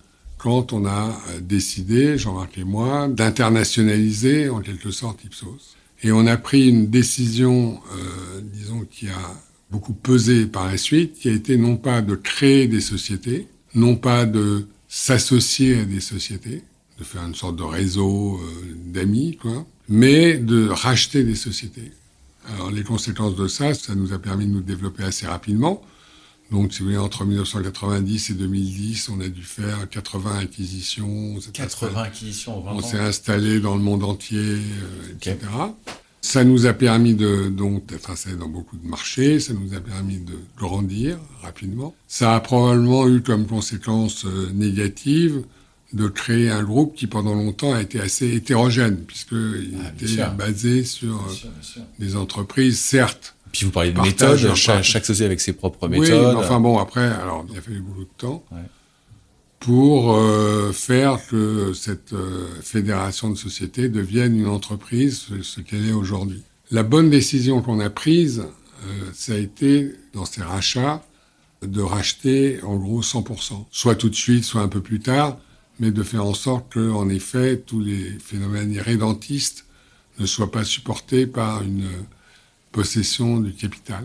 quand on a décidé, Jean-Marc et moi, d'internationaliser en quelque sorte Ipsos. Et on a pris une décision, euh, disons, qui a beaucoup pesé par la suite, qui a été non pas de créer des sociétés, non pas de s'associer à des sociétés, de faire une sorte de réseau euh, d'amis, quoi, mais de racheter des sociétés. Alors les conséquences de ça, ça nous a permis de nous développer assez rapidement. Donc, si vous voulez, entre 1990 et 2010, on a dû faire 80 acquisitions. 80 acquisitions en 20 On s'est installé dans le monde entier, euh, etc. Ça nous a permis de donc d'être installé dans beaucoup de marchés. Ça nous a permis de grandir rapidement. Ça a probablement eu comme conséquence euh, négative de créer un groupe qui pendant longtemps a été assez hétérogène puisqu'il ah, était basé sur euh, des entreprises certes puis vous parlez de méthodes, chaque, société avec ses propres méthodes. Oui, enfin bon, après, alors il a fallu beaucoup de temps pour euh, faire que cette euh, fédération de sociétés devienne une entreprise, ce, qu'elle est aujourd'hui. La bonne décision qu'on a prise, euh, ça a été, dans ces rachats, de racheter en gros 100%. Soit tout de suite, soit un peu plus tard, mais de faire en sorte que, en effet, tous les phénomènes irrédentistes ne soient pas supportés par une possession du capital.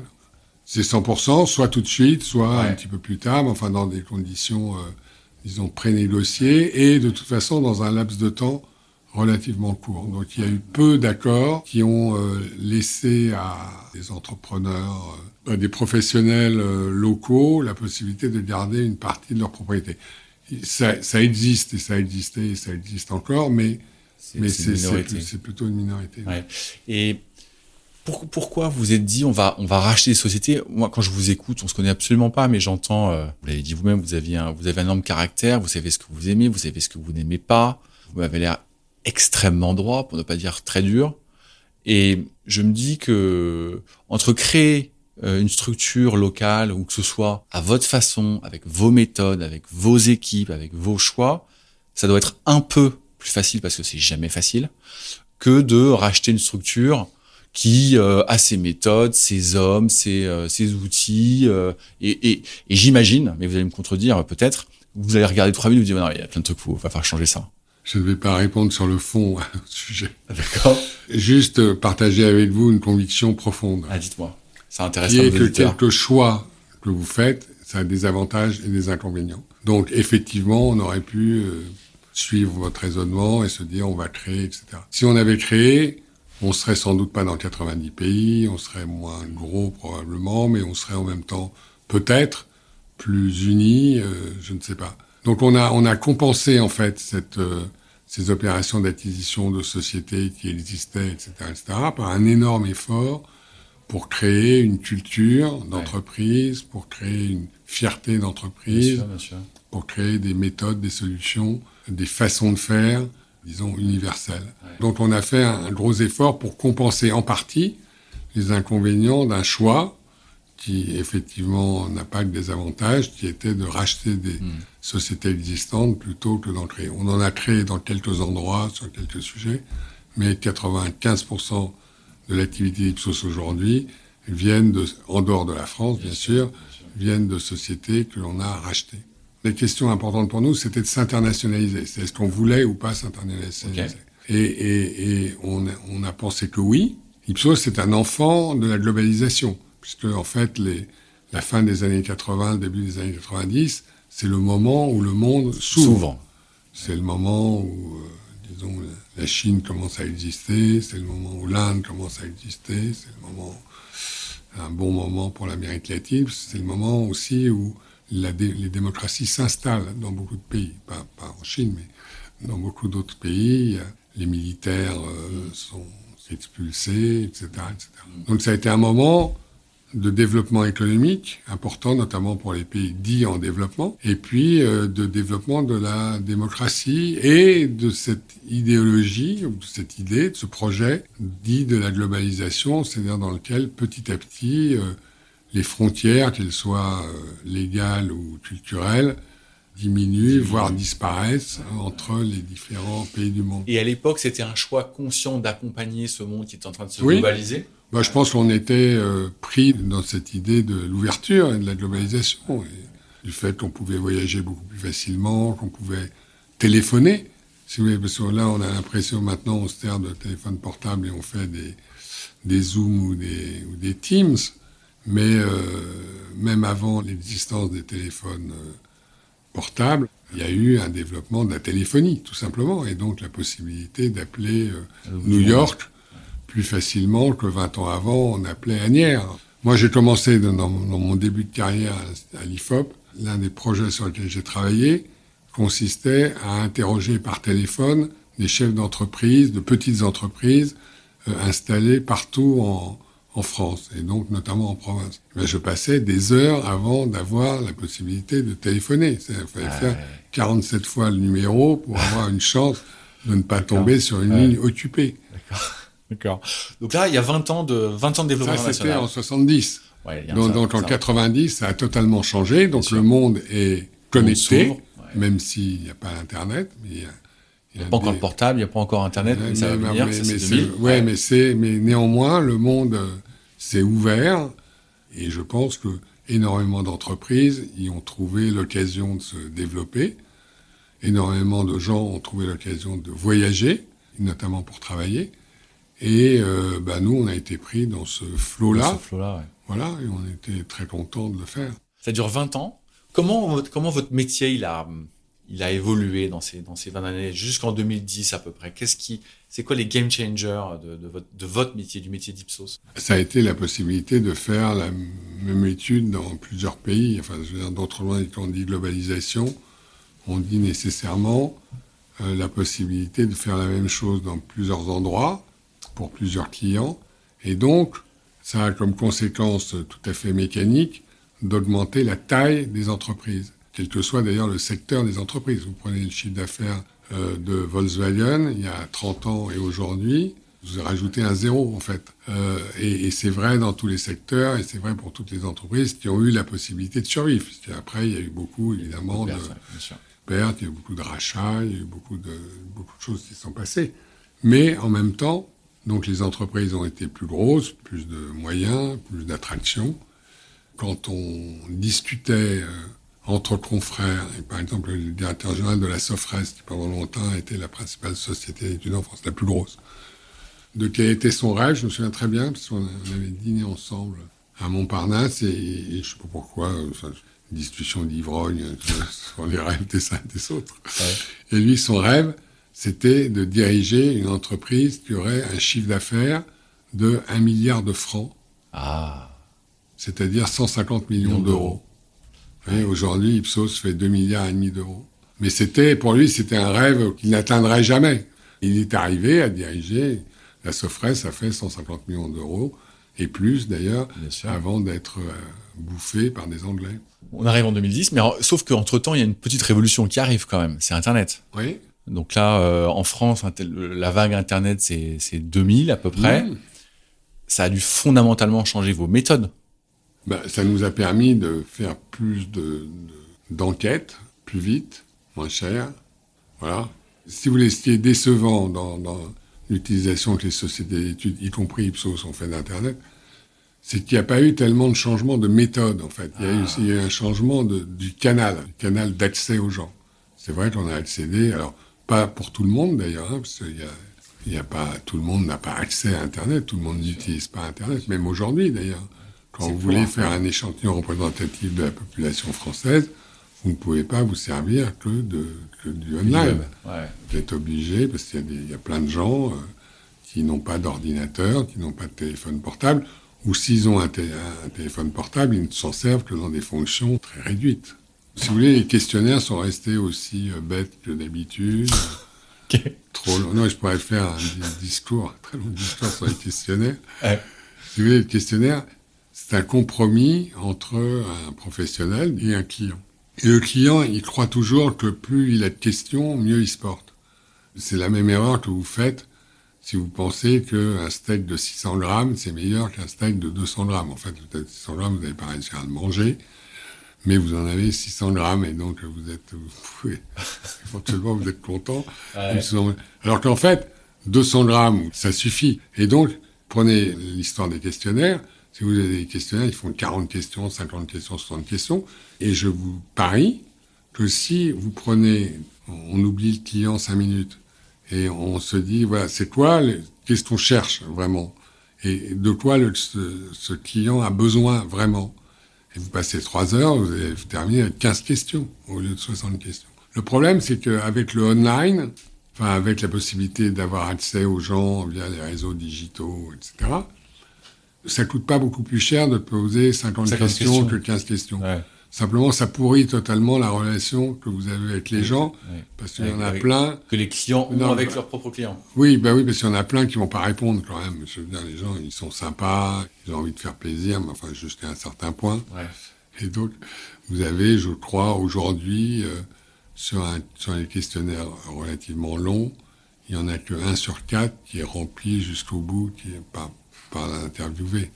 C'est 100%, soit tout de suite, soit un petit peu plus tard, mais enfin dans des conditions, euh, disons, prénégociées, et de toute façon dans un laps de temps relativement court. Donc il y a eu peu d'accords qui ont euh, laissé à des entrepreneurs, euh, à des professionnels euh, locaux, la possibilité de garder une partie de leur propriété. Ça, ça existe, et ça a existé, et ça existe encore, mais mais c'est plutôt une minorité. Ouais. Et pourquoi vous êtes dit on va on va racheter des sociétés? Moi, quand je vous écoute, on se connaît absolument pas, mais j'entends. Euh, vous l'avez dit vous-même, vous aviez un, vous avez un énorme caractère. Vous savez ce que vous aimez, vous savez ce que vous n'aimez pas. Vous m'avez l'air extrêmement droit, pour ne pas dire très dur. Et je me dis que entre créer euh, une structure locale ou que ce soit à votre façon, avec vos méthodes, avec vos équipes, avec vos choix, ça doit être un peu plus facile parce que c'est jamais facile que de racheter une structure qui euh, a ses méthodes, ses hommes, ses, euh, ses outils. Euh, et, et, et j'imagine, mais vous allez me contredire peut-être, vous allez regarder trois minutes et vous dire, non, il y a plein de trucs, il va falloir changer ça. Je ne vais pas répondre sur le fond du sujet. D'accord. Juste partager avec vous une conviction profonde. Ah, dites-moi. Ça intéresse qui est que quelques choix que vous faites, ça a des avantages et des inconvénients. Donc, effectivement, on aurait pu suivre votre raisonnement et se dire, on va créer, etc. Si on avait créé, on serait sans doute pas dans 90 pays, on serait moins gros probablement, mais on serait en même temps peut-être plus unis, euh, je ne sais pas. Donc on a on a compensé en fait cette euh, ces opérations d'acquisition de sociétés qui existaient, etc., etc., par un énorme effort pour créer une culture d'entreprise, pour créer une fierté d'entreprise, pour créer des méthodes, des solutions, des façons de faire disons, universelle. Donc on a fait un, gros effort pour compenser en partie les inconvénients d'un choix qui effectivement n'a pas que des avantages, qui était de racheter des hmm. sociétés existantes plutôt que d'en créer. On en a créé dans quelques endroits, sur quelques sujets, mais 95% de l'activité Ipsos aujourd'hui viennent de, en dehors de la France, bien, sûr, viennent de sociétés que l'on a rachetées les questions importantes pour nous, c'était de s'internationaliser. C'est est-ce qu'on voulait ou pas s'internationaliser? Et, et, et on, a, on, a, pensé que oui. Ipsos, c'est un enfant de la globalisation, puisque en fait, les, la fin des années 80, le début des années 90, c'est le moment où le monde s'ouvre. C'est le moment où, euh, disons, la Chine commence à exister, c'est le moment où l'Inde commence à exister, c'est le moment, un bon moment pour l'Amérique latine, c'est le moment aussi où les démocraties s'installent dans beaucoup de pays, pas, en Chine, mais dans beaucoup d'autres pays. Les militaires euh, sont expulsés, etc., etc. Donc ça a été un moment de développement économique important, notamment pour les pays dits en développement, et puis euh, de développement de la démocratie et de cette idéologie, de cette idée, de ce projet dit de la globalisation, c'est-à-dire dans lequel petit à petit euh, les frontières, qu'elles soient euh, légales ou culturelles, diminuent, voire disparaissent entre les différents pays du monde. Et à l'époque, c'était un choix conscient d'accompagner ce monde qui est en train de se globaliser? Bah, Je pense qu'on était euh, pris dans cette idée de l'ouverture et de la globalisation, et du fait qu'on pouvait voyager beaucoup plus facilement, qu'on pouvait téléphoner. Si vous voulez, parce que là, on a l'impression maintenant, on se sert de téléphone portable et on fait des, des Zooms ou des, ou des Teams. Mais euh, même avant l'existence des téléphones euh, portables, il y a eu un développement de la téléphonie, tout simplement, et donc la possibilité d'appeler euh, New York plus facilement que 20 ans avant, on appelait Agnières. Moi, j'ai commencé dans, dans, mon début de carrière à l'IFOP. L'un des projets sur lesquels j'ai travaillé consistait à interroger par téléphone des chefs d'entreprise, de petites entreprises euh, installées partout en, en France, et donc notamment en province. Mais je passais des heures avant d'avoir la possibilité de téléphoner. Il fallait faire 47 fois le numéro pour avoir une chance de ne pas tomber sur une ligne occupée. D'accord. Donc là, il y a 20 ans de, 20 ans de développement ça, c'était en 70. Ouais, donc, donc en 90, ça a totalement changé. Donc le monde est connecté, même s'il n'y a pas Internet. Mais il y a, il n'y a pas encore le portable, il n'y a pas encore Internet, mais, ça va venir, mais, mais, ouais, mais c'est, mais néanmoins, le monde s'est ouvert et je pense que énormément d'entreprises y ont trouvé l'occasion de se développer. Énormément de gens ont trouvé l'occasion de voyager, notamment pour travailler. Et euh, bah, nous, on a été pris dans ce flot-là. Flot ouais. Voilà, et on était très contents de le faire. Ça dure 20 ans. Comment, comment votre métier, il a, il a évolué dans ces, dans ces 20 années, jusqu'en 2010 à peu près Qu'est-ce qui, c'est quoi les game changers de, de, votre, de votre métier, du métier d'Ipsos? Ça a été la possibilité de faire la même étude dans plusieurs pays. Enfin, je veux dire, d'autres loin, quand on dit globalisation, on dit nécessairement euh, la possibilité de faire la même chose dans plusieurs endroits, pour plusieurs clients. Et donc, ça a comme conséquence tout à fait mécanique d'augmenter la taille des entreprises quel que soit d'ailleurs le secteur des entreprises. Vous prenez le chiffre d'affaires euh, de Volkswagen il y a 30 ans et aujourd'hui, vous rajoutez un zéro en fait. Euh, et, et c'est vrai dans tous les secteurs et c'est vrai pour toutes les entreprises qui ont eu la possibilité de survivre. Après, il y a eu beaucoup évidemment de pertes, il y a eu beaucoup de rachats, il y a eu beaucoup de, beaucoup de choses qui sont passées. Mais en même temps, donc les entreprises ont été plus grosses, plus de moyens, plus d'attractions. Quand on discutait euh, entre confrères. Et par exemple, le directeur général de la Sofres, qui pendant longtemps a été la principale société d'études en France, la plus grosse. De quel était son rêve, je me souviens très bien, parce qu'on avait dîné ensemble à Montparnasse, et, et je sais pas pourquoi, enfin, discussion d'ivrogne sur les rêves des uns et des autres. Ouais. Et lui, son rêve, c'était de diriger une entreprise qui aurait un chiffre d'affaires de 1 milliard de francs. Ah. C'est-à-dire 150 millions d'euros. Aujourd'hui, Ipsos fait 2 milliards et demi d'euros. Mais c'était, pour lui, c'était un rêve qu'il n'atteindrait jamais. Il est arrivé à diriger la Sofres, ça fait 150 millions d'euros, et plus d'ailleurs, avant d'être euh, bouffé par des Anglais. On arrive en 2010, mais alors, sauf qu'entre-temps, il y a une petite révolution qui arrive quand même, c'est Internet. Oui. Donc là, euh, en France, la vague Internet, c'est 2000 à peu près. Mmh. Ça a dû fondamentalement changer vos méthodes ben, ça nous a permis de faire plus de, d'enquêtes, plus vite, moins cher. Voilà. Si vous voulez, ce qui est décevant dans, dans l'utilisation que les sociétés d'études, y compris Ipsos, ont fait d'Internet, c'est qu'il n'y a pas eu tellement de changement de méthode, en fait. Il y a eu aussi un changement de, du canal, du canal d'accès aux gens. C'est vrai qu'on a accédé, alors, pas pour tout le monde d'ailleurs, hein, parce qu'il y a, il y a pas, tout le monde n'a pas accès à Internet, tout le monde n'utilise pas Internet, même aujourd'hui d'ailleurs. Quand vous voulez faire un échantillon représentatif de la population française, vous ne pouvez pas vous servir que, de, que du online. Ouais. Vous êtes obligé, parce qu'il y, y, a plein de gens euh, qui n'ont pas d'ordinateur, qui n'ont pas de téléphone portable, ou s'ils ont un, un, téléphone portable, ils ne s'en servent que dans des fonctions très réduites. Si vous voulez, les questionnaires sont restés aussi euh, bêtes que d'habitude. okay. Trop long. Non, je pourrais faire un discours, un très long discours sur les questionnaires. Ouais. Si vous voulez, le questionnaire, c'est un compromis entre un professionnel et un client. Et le client, il croit toujours que plus il a de questions, mieux il se porte. C'est la même erreur que vous faites si vous pensez qu'un steak de 600 grammes, c'est meilleur qu'un steak de 200 grammes. En fait, peut-être 600 grammes, vous n'avez pas réussi à le manger, mais vous en avez 600 grammes et donc vous êtes, vous pouvez, éventuellement, vous êtes content. Alors qu'en fait, 200 grammes, ça suffit. Et donc, prenez l'histoire des questionnaires. Si vous avez des questionnaires, ils font 40 questions, 50 questions, 60 questions. Et je vous parie que si vous prenez, on oublie le client 5 minutes, et on se dit, voilà, c'est quoi, qu'est-ce qu'on cherche vraiment Et de quoi le, ce, client a besoin vraiment Et vous passez 3 heures, vous avez avec 15 questions au lieu de 60 questions. Le problème, c'est qu'avec le online, enfin avec la possibilité d'avoir accès aux gens via les réseaux digitaux, etc., ça coûte pas beaucoup plus cher de poser 50, questions, que 15 questions. Simplement, ça pourrit totalement la relation que vous avez avec les gens, parce qu'il y en a plein... Que les clients ont avec leurs propres clients. Oui, bah oui, parce qu'il y en a plein qui vont pas répondre quand même. Je veux dire, les gens, ils sont sympas, ils ont envie de faire plaisir, mais enfin, jusqu'à un certain point. Et donc, vous avez, je crois, aujourd'hui, euh, sur, un, sur les questionnaires relativement longs, il y en a que un sur quatre qui est rempli jusqu'au bout, qui est pas par l'interviewé.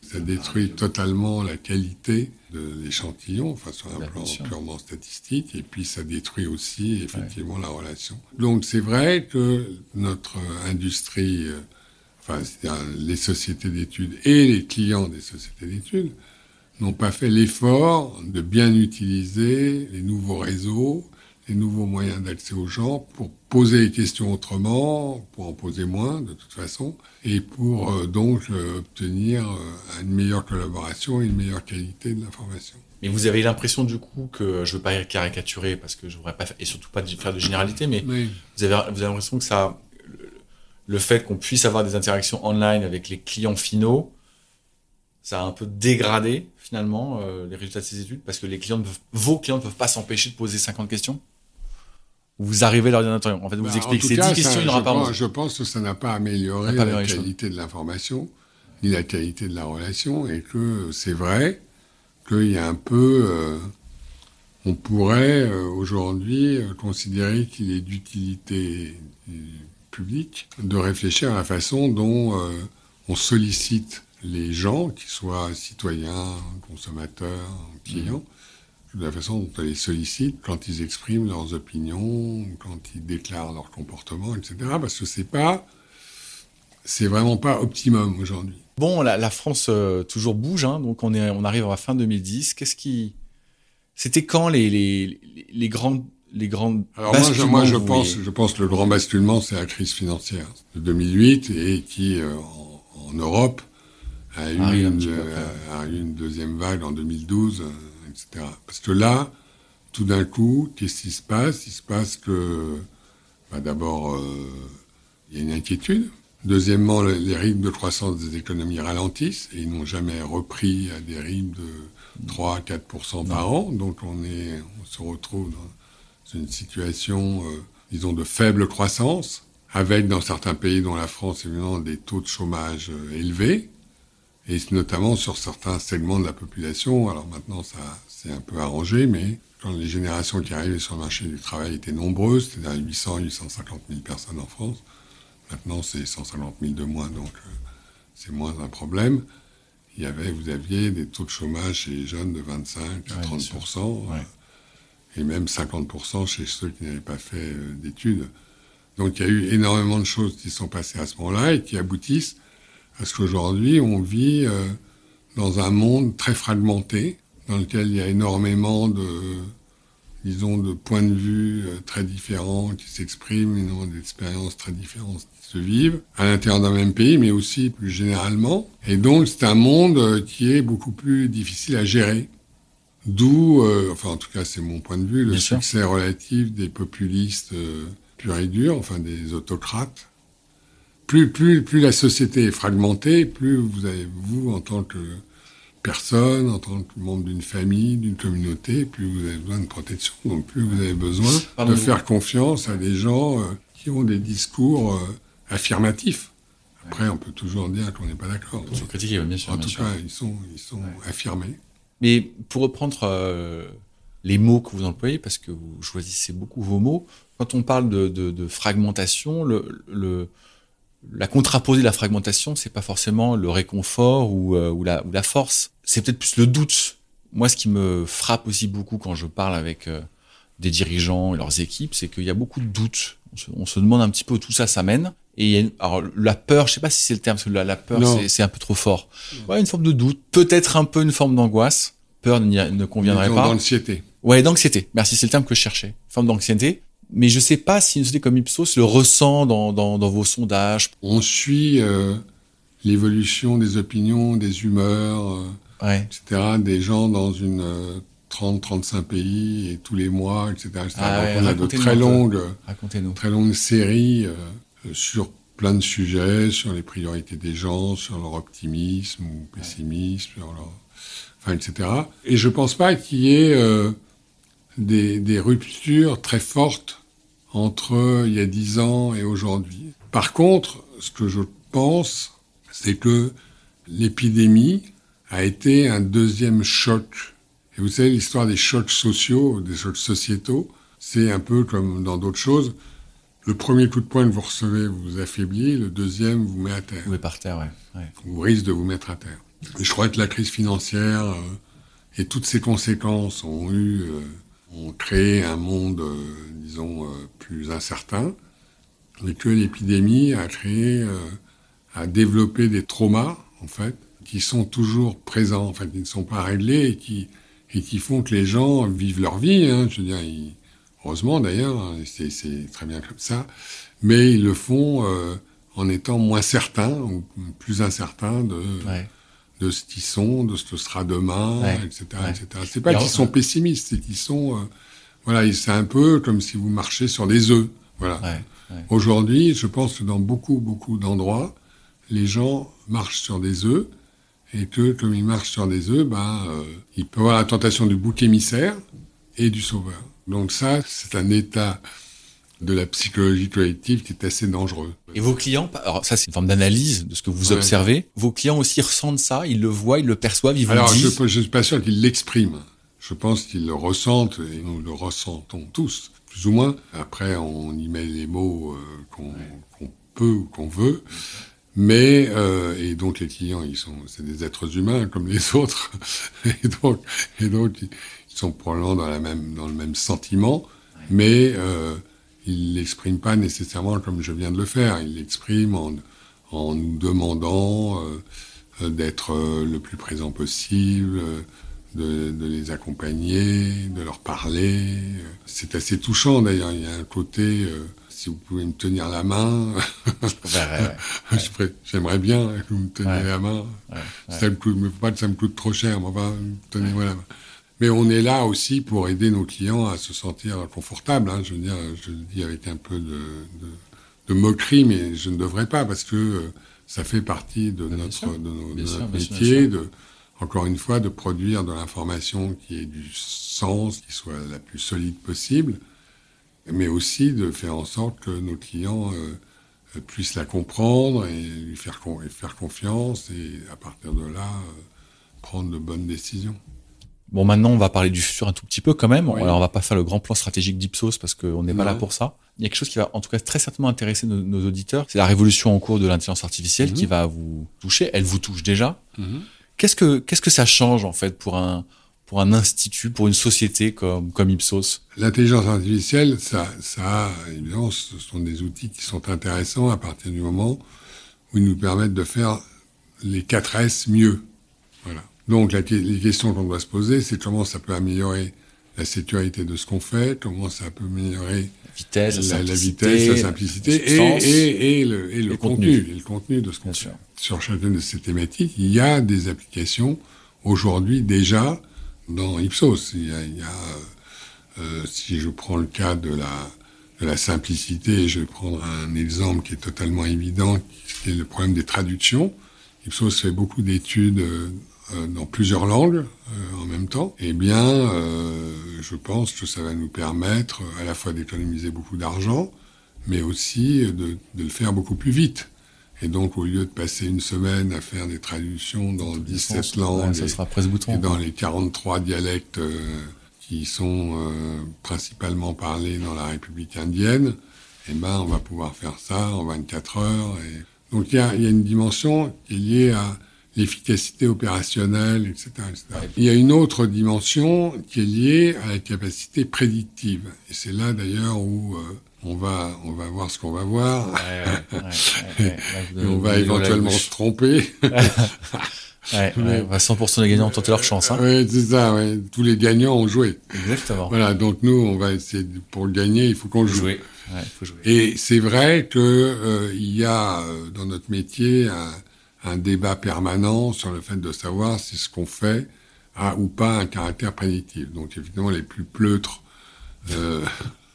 Ça détruit totalement la qualité de l'échantillon, enfin sur un plan purement statistique, et puis ça détruit aussi effectivement la relation. Donc c'est vrai que notre industrie, euh, enfin les sociétés d'études et les clients des sociétés d'études, n'ont pas fait l'effort de bien utiliser les nouveaux réseaux, les nouveaux moyens d'accès aux gens pour poser les questions autrement, pour en poser moins de toute façon, et pour euh, donc euh, obtenir euh, une meilleure collaboration et une meilleure qualité de l'information. Mais vous avez l'impression du coup que je veux pas caricaturer parce que je voudrais pas et surtout pas faire de généralité, mais vous avez vous avez l'impression que ça, le fait qu'on puisse avoir des interactions online avec les clients finaux, ça a un peu dégradé finalement les résultats de ces études parce que les clients, vos clients ne peuvent pas s'empêcher de poser 50 questions? Vous arrivez à l'ordinateur. En fait, vous bah, expliquez ces 10 questions, il n'y aura pas Je pense que ça n'a pas amélioré la qualité de l'information, ni la qualité de la relation, et que c'est vrai qu'il y a un peu... Euh, on pourrait euh, aujourd'hui euh, considérer qu'il est d'utilité publique de réfléchir à la façon dont on sollicite les gens, qu'ils soient citoyens, consommateurs, clients, de la façon dont on les sollicite quand ils expriment leurs opinions, quand ils déclarent leur comportement, etc. Parce que c'est pas, c'est vraiment pas optimum aujourd'hui. Bon, la, France euh, toujours bouge, hein, donc on est, on arrive à fin 2010. Qu'est-ce qui, c'était quand les, les, les grandes les grandes Alors moi, je, moi, je pense, je pense que le grand basculement, c'est la crise financière de 2008 et qui, euh, en, Europe, a eu, une, euh, a eu une deuxième vague en 2012 parce que là, tout d'un coup, qu'est-ce qui se passe? Il se passe que, bah, d'abord, euh, il y a une inquiétude. Deuxièmement, les rythmes de croissance des économies ralentissent et ils n'ont jamais repris à des rythmes de 3 4% par an. Donc on se retrouve dans une situation, euh, disons, de faible croissance, avec dans certains pays, dont la France, évidemment, des taux de chômage euh, élevés et notamment sur certains segments de la population. Alors maintenant, ça s'est un peu arrangé, mais quand les générations qui arrivaient sur le marché du travail étaient nombreuses, c'est-à-dire 800, 850 000 personnes en France, maintenant c'est 150 000 de moins, donc euh, c'est moins un problème. Il y avait, vous aviez des taux de chômage chez les jeunes de 25 à 30% et même 50% chez ceux qui n'avaient pas fait euh, d'études. Donc il y a eu énormément de choses qui sont passées à ce moment-là et qui aboutissent parce qu'aujourd'hui, on vit euh, dans un monde très fragmenté, dans lequel il y a énormément de, disons, de points de vue euh, très différents qui s'expriment, énormément d'expériences très différentes qui se vivent, à l'intérieur d'un même pays, mais aussi plus généralement. Et donc, c'est un monde euh, qui est beaucoup plus difficile à gérer. D'où, enfin en tout cas c'est mon point de vue, le succès relatif des populistes purs et durs, enfin des autocrates, plus, plus, plus la société est fragmentée, plus vous avez, vous, en tant que personne, en tant que membre d'une famille, d'une communauté, plus vous avez besoin de protection. Donc plus vous avez besoin de faire confiance à des gens euh, qui ont des discours euh, affirmatifs. Après, on peut toujours dire qu'on n'est pas d'accord. Toujours critiquer, bien sûr. En bien tout sûr. cas, ils sont, ils sont affirmés. Mais pour reprendre euh, les mots que vous employez, parce que vous choisissez beaucoup vos mots, quand on parle de, de, de fragmentation, le, le, la contraposée de la fragmentation, c'est pas forcément le réconfort ou, euh, ou, la, ou la force. C'est peut-être plus le doute. Moi, ce qui me frappe aussi beaucoup quand je parle avec euh, des dirigeants et leurs équipes, c'est qu'il y a beaucoup de doutes. On se, on se demande un petit peu où tout ça s'amène. Et il y a une- alors la peur, je sais pas si c'est le terme, parce que la, la peur, c'est- c'est un peu trop fort. Ouais, une forme de doute, peut-être un peu une forme d'angoisse. Peur ne conviendrait pas. d'anxiété. Ouais, d'anxiété. Merci, c'est le terme que je cherchais. Forme d'anxiété. Mais je sais pas si une société comme Ipsos le ressent dans, dans, dans vos sondages. On suit euh, l'évolution des opinions, des humeurs, euh, Ouais. etc., des gens dans une euh, 30-35 pays et tous les mois, etc. etc. Ah ouais, on a de très longues, très longues séries euh, sur plein de sujets, sur les priorités des gens, sur leur optimisme ou pessimisme, sur leur, enfin, etc. Et je pense pas qu'il y ait des, des ruptures très fortes entre il y a dix ans et aujourd'hui. Par contre, ce que je pense, c'est que l'épidémie a été un deuxième choc. Et vous savez, l'histoire des chocs sociaux, des chocs sociétaux, c'est un peu comme dans d'autres choses. Le premier coup de poing que vous recevez vous affaiblit, le deuxième vous met à terre, Vous êtes par terre, ouais. ouais. vous risque de vous mettre à terre. Et je crois que la crise financière euh, et toutes ses conséquences ont eu, euh, ont créé un monde, euh, disons, euh, plus incertain, et que l'épidémie a créé, euh, a développé des traumas, en fait, qui sont toujours présents, en fait, qui ne sont pas réglés et qui, et qui font que les gens vivent leur vie. Hein, je veux dire, heureusement d'ailleurs, hein, c'est très bien comme ça, mais ils le font en étant moins certains ou plus incertains de. De ce qu'ils sont, de ce que sera demain, Ouais, etc., ouais. etc. C'est pas qu'ils sont pessimistes, c'est qu'ils sont, euh, voilà, c'est un peu comme si vous marchez sur des œufs, voilà. Ouais. Aujourd'hui, je pense que dans beaucoup, beaucoup d'endroits, les gens marchent sur des œufs et que, comme ils marchent sur des œufs, ben, euh, ils peuvent avoir la tentation du bouc émissaire et du sauveur. Donc ça, c'est un état de la psychologie collective qui est assez dangereux. Et vos clients, alors ça c'est une forme d'analyse de ce que vous Ouais. observez. Vos clients aussi ressentent ça, ils le voient, ils le perçoivent, ils vous Alors, le je ne suis pas sûr qu'ils l'expriment. Je pense qu'ils le ressentent et nous le ressentons tous, plus ou moins. Après, on y met les mots euh, qu'on peut ou qu'on veut. Mais euh, et donc les clients, ils sont, c'est des êtres humains comme les autres, et donc et donc ils ils sont probablement dans la même dans le même sentiment, mais euh, ils l'expriment pas nécessairement comme je viens de le faire. Ils l'expriment en en nous demandant euh, euh, d'être euh, le plus présent possible, de, de les accompagner, de leur parler. C'est assez touchant d'ailleurs. Il y a un côté, euh, si vous pouvez me tenir la main, j'aimerais bien que vous me teniez la main. Ça me coûte, mais faut pas que ça me coûte trop cher, mais enfin, tenez-moi la main. Mais on est là aussi pour aider nos clients à se sentir confortables. Hein. Je veux dire, je le dis avec un peu de, de, de moquerie, mais je ne devrais pas parce que euh, ça fait partie de Bien notre, sûr. de, nos- de Bien sûr, notre bien sûr, métier, de, encore une fois, de produire de l'information qui ait du sens, qui soit la plus solide possible, mais aussi de faire en sorte que nos clients euh, puissent la comprendre et lui faire, et faire confiance et à partir de là, euh, prendre de bonnes décisions. Bon, maintenant, on va parler du futur un tout petit peu quand même. Oui. Alors, on va pas faire le grand plan stratégique d'Ipsos parce qu'on n'est pas là pour ça. Il y a quelque chose qui va, en tout cas, très certainement intéresser nos, nos auditeurs. C'est la révolution en cours de l'intelligence artificielle Mhm. qui va vous toucher. Elle vous touche déjà. Qu'est-ce que, qu'est-ce que ça change, en fait, pour un, pour un institut, pour une société comme, comme Ipsos? L'intelligence artificielle, ça, ça, évidemment, ce sont des outils qui sont intéressants à partir du moment où ils nous permettent de faire les 4 S mieux. Voilà. Donc, la les questions qu'on doit se poser, c'est comment ça peut améliorer la sécurité de ce qu'on fait, comment ça peut améliorer Vitesse, la, vitesse, la simplicité la et, substance. et, et le, et le le contenu, contenu. et le contenu de ce qu'on fait. sûr. Sur chacune de ces thématiques, il y a des applications aujourd'hui déjà dans Ipsos. Il y a, il y a, euh, si je prends le cas de la, de la simplicité, je vais prendre un exemple qui est totalement évident, qui est le problème des traductions. Ipsos fait beaucoup d'études euh, dans plusieurs langues euh, en même temps. Eh bien, euh, je pense que ça va nous permettre à la fois d'économiser beaucoup d'argent, mais aussi de, de le faire beaucoup plus vite. Et donc, au lieu de passer une semaine à faire des traductions dans 17 langues, ça sera presque bouton, et dans les 43 dialectes euh, qui sont euh, principalement parlés dans la République indienne, eh ben, on va pouvoir faire ça en 24 heures. Et... Donc, il y a, y a, une dimension qui est liée à l'efficacité opérationnelle, etc., etc. Il y a une autre dimension qui est liée à la capacité prédictive. Et c'est là, d'ailleurs, où... Euh, on va, on va voir ce qu'on va voir. on va éventuellement se tromper. Ouais, 100% des gagnants ont tenté leur chance. Hein. Oui, c'est ça. Ouais. Tous les gagnants ont joué. Exactement. Voilà, donc nous, on va essayer de, pour le gagner, il faut qu'on joue. Jouer. Ouais, faut jouer. Et c'est vrai que euh, il y a euh, dans notre métier un, un, débat permanent sur le fait de savoir si ce qu'on fait a ou pas un caractère prédictif. Donc évidemment, les plus pleutres euh,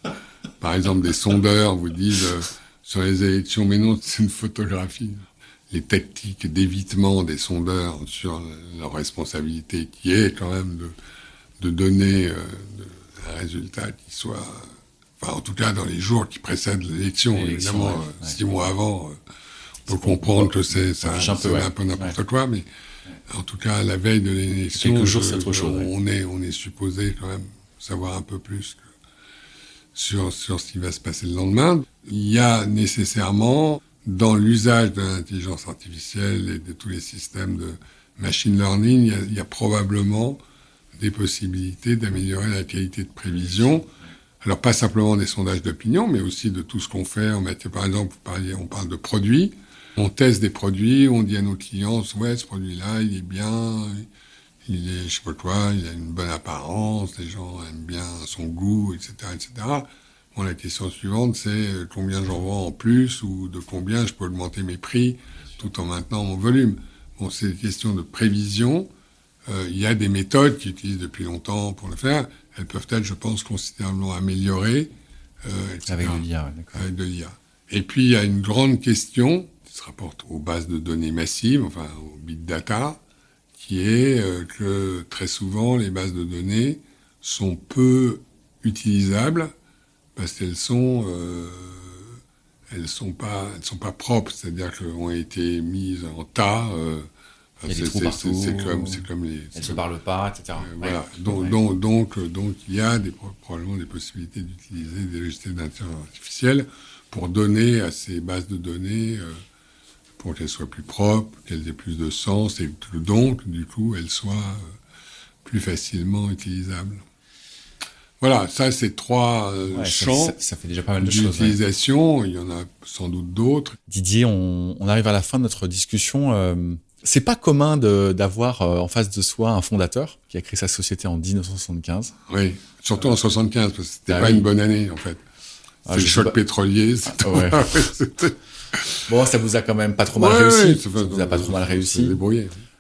par exemple, des sondeurs vous disent euh, sur les élections, mais non, c'est une photographie. Les tactiques d'évitement des sondeurs sur leur responsabilité, qui est quand même de, de donner euh, un résultat qui soit, enfin, en tout cas, dans les jours qui précèdent l'élection, évidemment, six mois avant, peut comprendre que c'est ça, un peu, un peu n'importe quoi, mais en tout cas, à la veille de l'élection, on est, on est supposé quand même savoir un peu plus sur, sur ce qui va se passer le lendemain. Il y a nécessairement, dans l'usage de l'intelligence artificielle et de tous les systèmes de machine learning, il y a, il y a probablement des possibilités d'améliorer la qualité de prévision. Alors pas simplement des sondages d'opinion, mais aussi de tout ce qu'on fait matière, par exemple, on parle de produits. On teste des produits, on dit à nos clients, ouais, ce produit-là, il est bien, il est, je sais pas quoi, il a une bonne apparence, les gens aiment bien son goût, etc., etc. Bon, la question suivante, c'est euh, combien j'en vends en plus ou de combien je peux augmenter mes prix tout en maintenant mon volume? Bon, c'est une question de prévision. Euh, il y a des méthodes qui utilisent depuis longtemps pour le faire. Elles peuvent être, je pense, considérablement améliorées. Euh, Avec de l'IA, d'accord. Avec de l'IA. Et puis, il y a une grande question se rapporte aux bases de données massives, enfin, au big data qui est euh, que très souvent les bases de données sont peu utilisables parce qu'elles sont euh, elles sont pas elles sont pas propres, c'est-à-dire qu'elles ont été mises en tas. Euh, c'est comme c'est comme les. Elles se parlent pas, etc. Euh, voilà. Donc, donc, donc donc il y a des, probablement des possibilités d'utiliser des logiciels d'intelligence artificielle pour donner à ces bases de données pour qu'elle soit plus propre, qu'elle ait plus de sens et que donc, du coup, elle soit euh, plus facilement utilisable. Voilà, ça c'est trois euh, champs ça, fait déjà pas mal de d'utilisation. Il y en a sans doute d'autres. Didier, on, on, arrive à la fin de notre discussion. Euh, c'est pas commun d'avoir en face de soi un fondateur qui a créé sa société en 1975. Oui, surtout en 75 parce que c'était ah pas une bonne année en fait. Ah, c'est le choc pétrolier. Ah, ouais. bon, ça vous a quand même pas trop mal réussi. ça vous a pas trop mal réussi.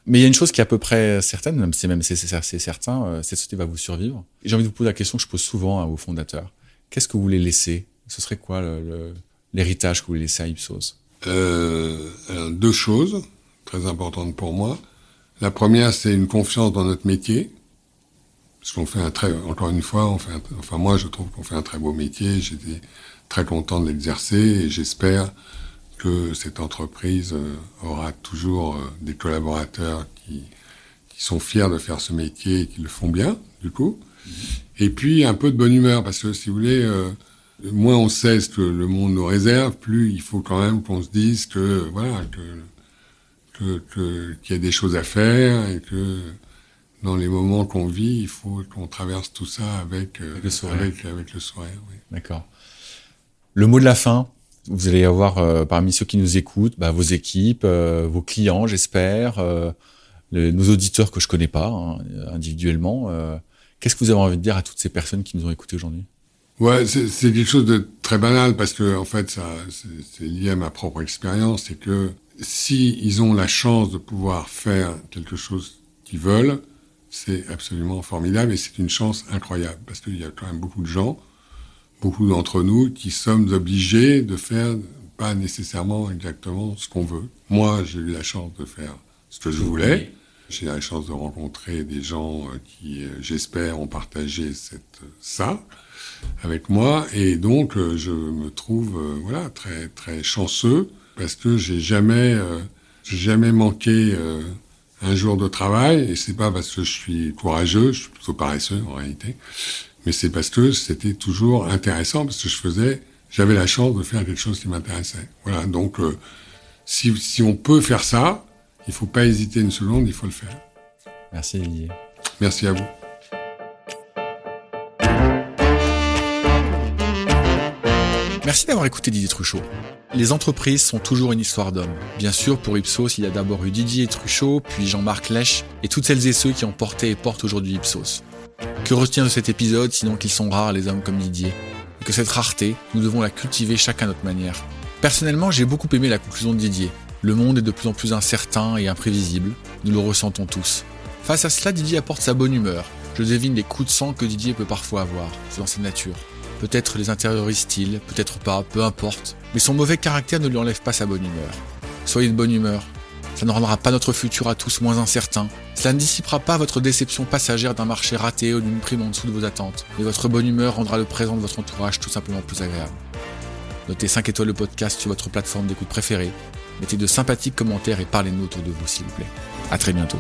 Mais il y a une chose qui est à peu près certaine, même c'est même c'est certain, euh, cette société va vous survivre. J'ai envie de vous poser la question que je pose souvent aux fondateurs. Qu'est-ce que vous voulez laisser? Ce serait quoi l'héritage que vous voulez laisser à Ipsos? Euh, Deux choses très importantes pour moi. La première, c'est une confiance dans notre métier. Parce qu'on fait un très, encore une fois, on fait enfin moi je trouve qu'on fait un très beau métier. J'étais très content de l'exercer et j'espère que cette entreprise euh, aura toujours euh, des collaborateurs qui, qui sont fiers de faire ce métier et qui le font bien, du coup. Mm-hmm. Et puis un peu de bonne humeur, parce que si vous voulez, euh, moins on sait ce que le monde nous réserve, plus il faut quand même qu'on se dise que voilà que qu'il y a des choses à faire et que dans les moments qu'on vit, il faut qu'on traverse tout ça avec avec le sourire. Avec, avec le sourire oui. D'accord. Le mot de la fin, vous allez avoir euh, parmi ceux qui nous écoutent, bah, vos équipes, euh, vos clients, j'espère, euh, nos auditeurs que je connais pas hein, individuellement. Qu'est-ce que vous avez envie de dire à toutes ces personnes qui nous ont écoutés aujourd'hui? Ouais, c'est quelque chose de très banal parce que en fait, c'est lié à ma propre expérience, c'est que si ils ont la chance de pouvoir faire quelque chose qu'ils veulent, c'est absolument formidable et c'est une chance incroyable parce qu'il y a quand même beaucoup de gens beaucoup d'entre nous qui sommes obligés de faire pas nécessairement exactement ce qu'on veut. Moi, j'ai eu la chance de faire ce que je voulais. J'ai eu la chance de rencontrer des gens euh, qui, euh, j'espère, ont partagé cette, ça avec moi. Et donc, euh, je me trouve, voilà, très, très chanceux parce que j'ai jamais, euh, jamais manqué euh, un jour de travail, et c'est pas parce que je suis courageux, je suis plutôt paresseux en réalité, mais c'est parce que c'était toujours intéressant, parce que je faisais, j'avais la chance de faire quelque chose qui m'intéressait. Voilà, donc euh, si, si on peut faire ça, il faut pas hésiter une seconde, il faut le faire. Merci Didier. Merci à vous. Merci d'avoir écouté Didier Truchot. Les entreprises sont toujours une histoire d'hommes. Bien sûr, pour Ipsos, il y a d'abord eu Didier Truchot, puis Jean-Marc Lèche, et toutes celles et ceux qui ont porté et portent aujourd'hui Ipsos. Que retient de cet épisode sinon qu'ils sont rares les hommes comme Didier? Et que cette rareté, nous devons la cultiver chacun à notre manière. Personnellement, j'ai beaucoup aimé la conclusion de Didier. Le monde est de plus en plus incertain et imprévisible, nous le ressentons tous. Face à cela, Didier apporte sa bonne humeur. Je devine les coups de sang que Didier peut parfois avoir, c'est dans sa nature. Peut-être les intériorise-t-il, peut-être pas, peu importe. Mais son mauvais caractère ne lui enlève pas sa bonne humeur. Soyez de bonne humeur. Ça ne rendra pas notre futur à tous moins incertain. Cela ne dissipera pas votre déception passagère d'un marché raté ou d'une prime en dessous de vos attentes. Mais votre bonne humeur rendra le présent de votre entourage tout simplement plus agréable. Notez 5 étoiles le podcast sur votre plateforme d'écoute préférée. Mettez de sympathiques commentaires et parlez-nous autour de vous s'il vous plaît. À très bientôt.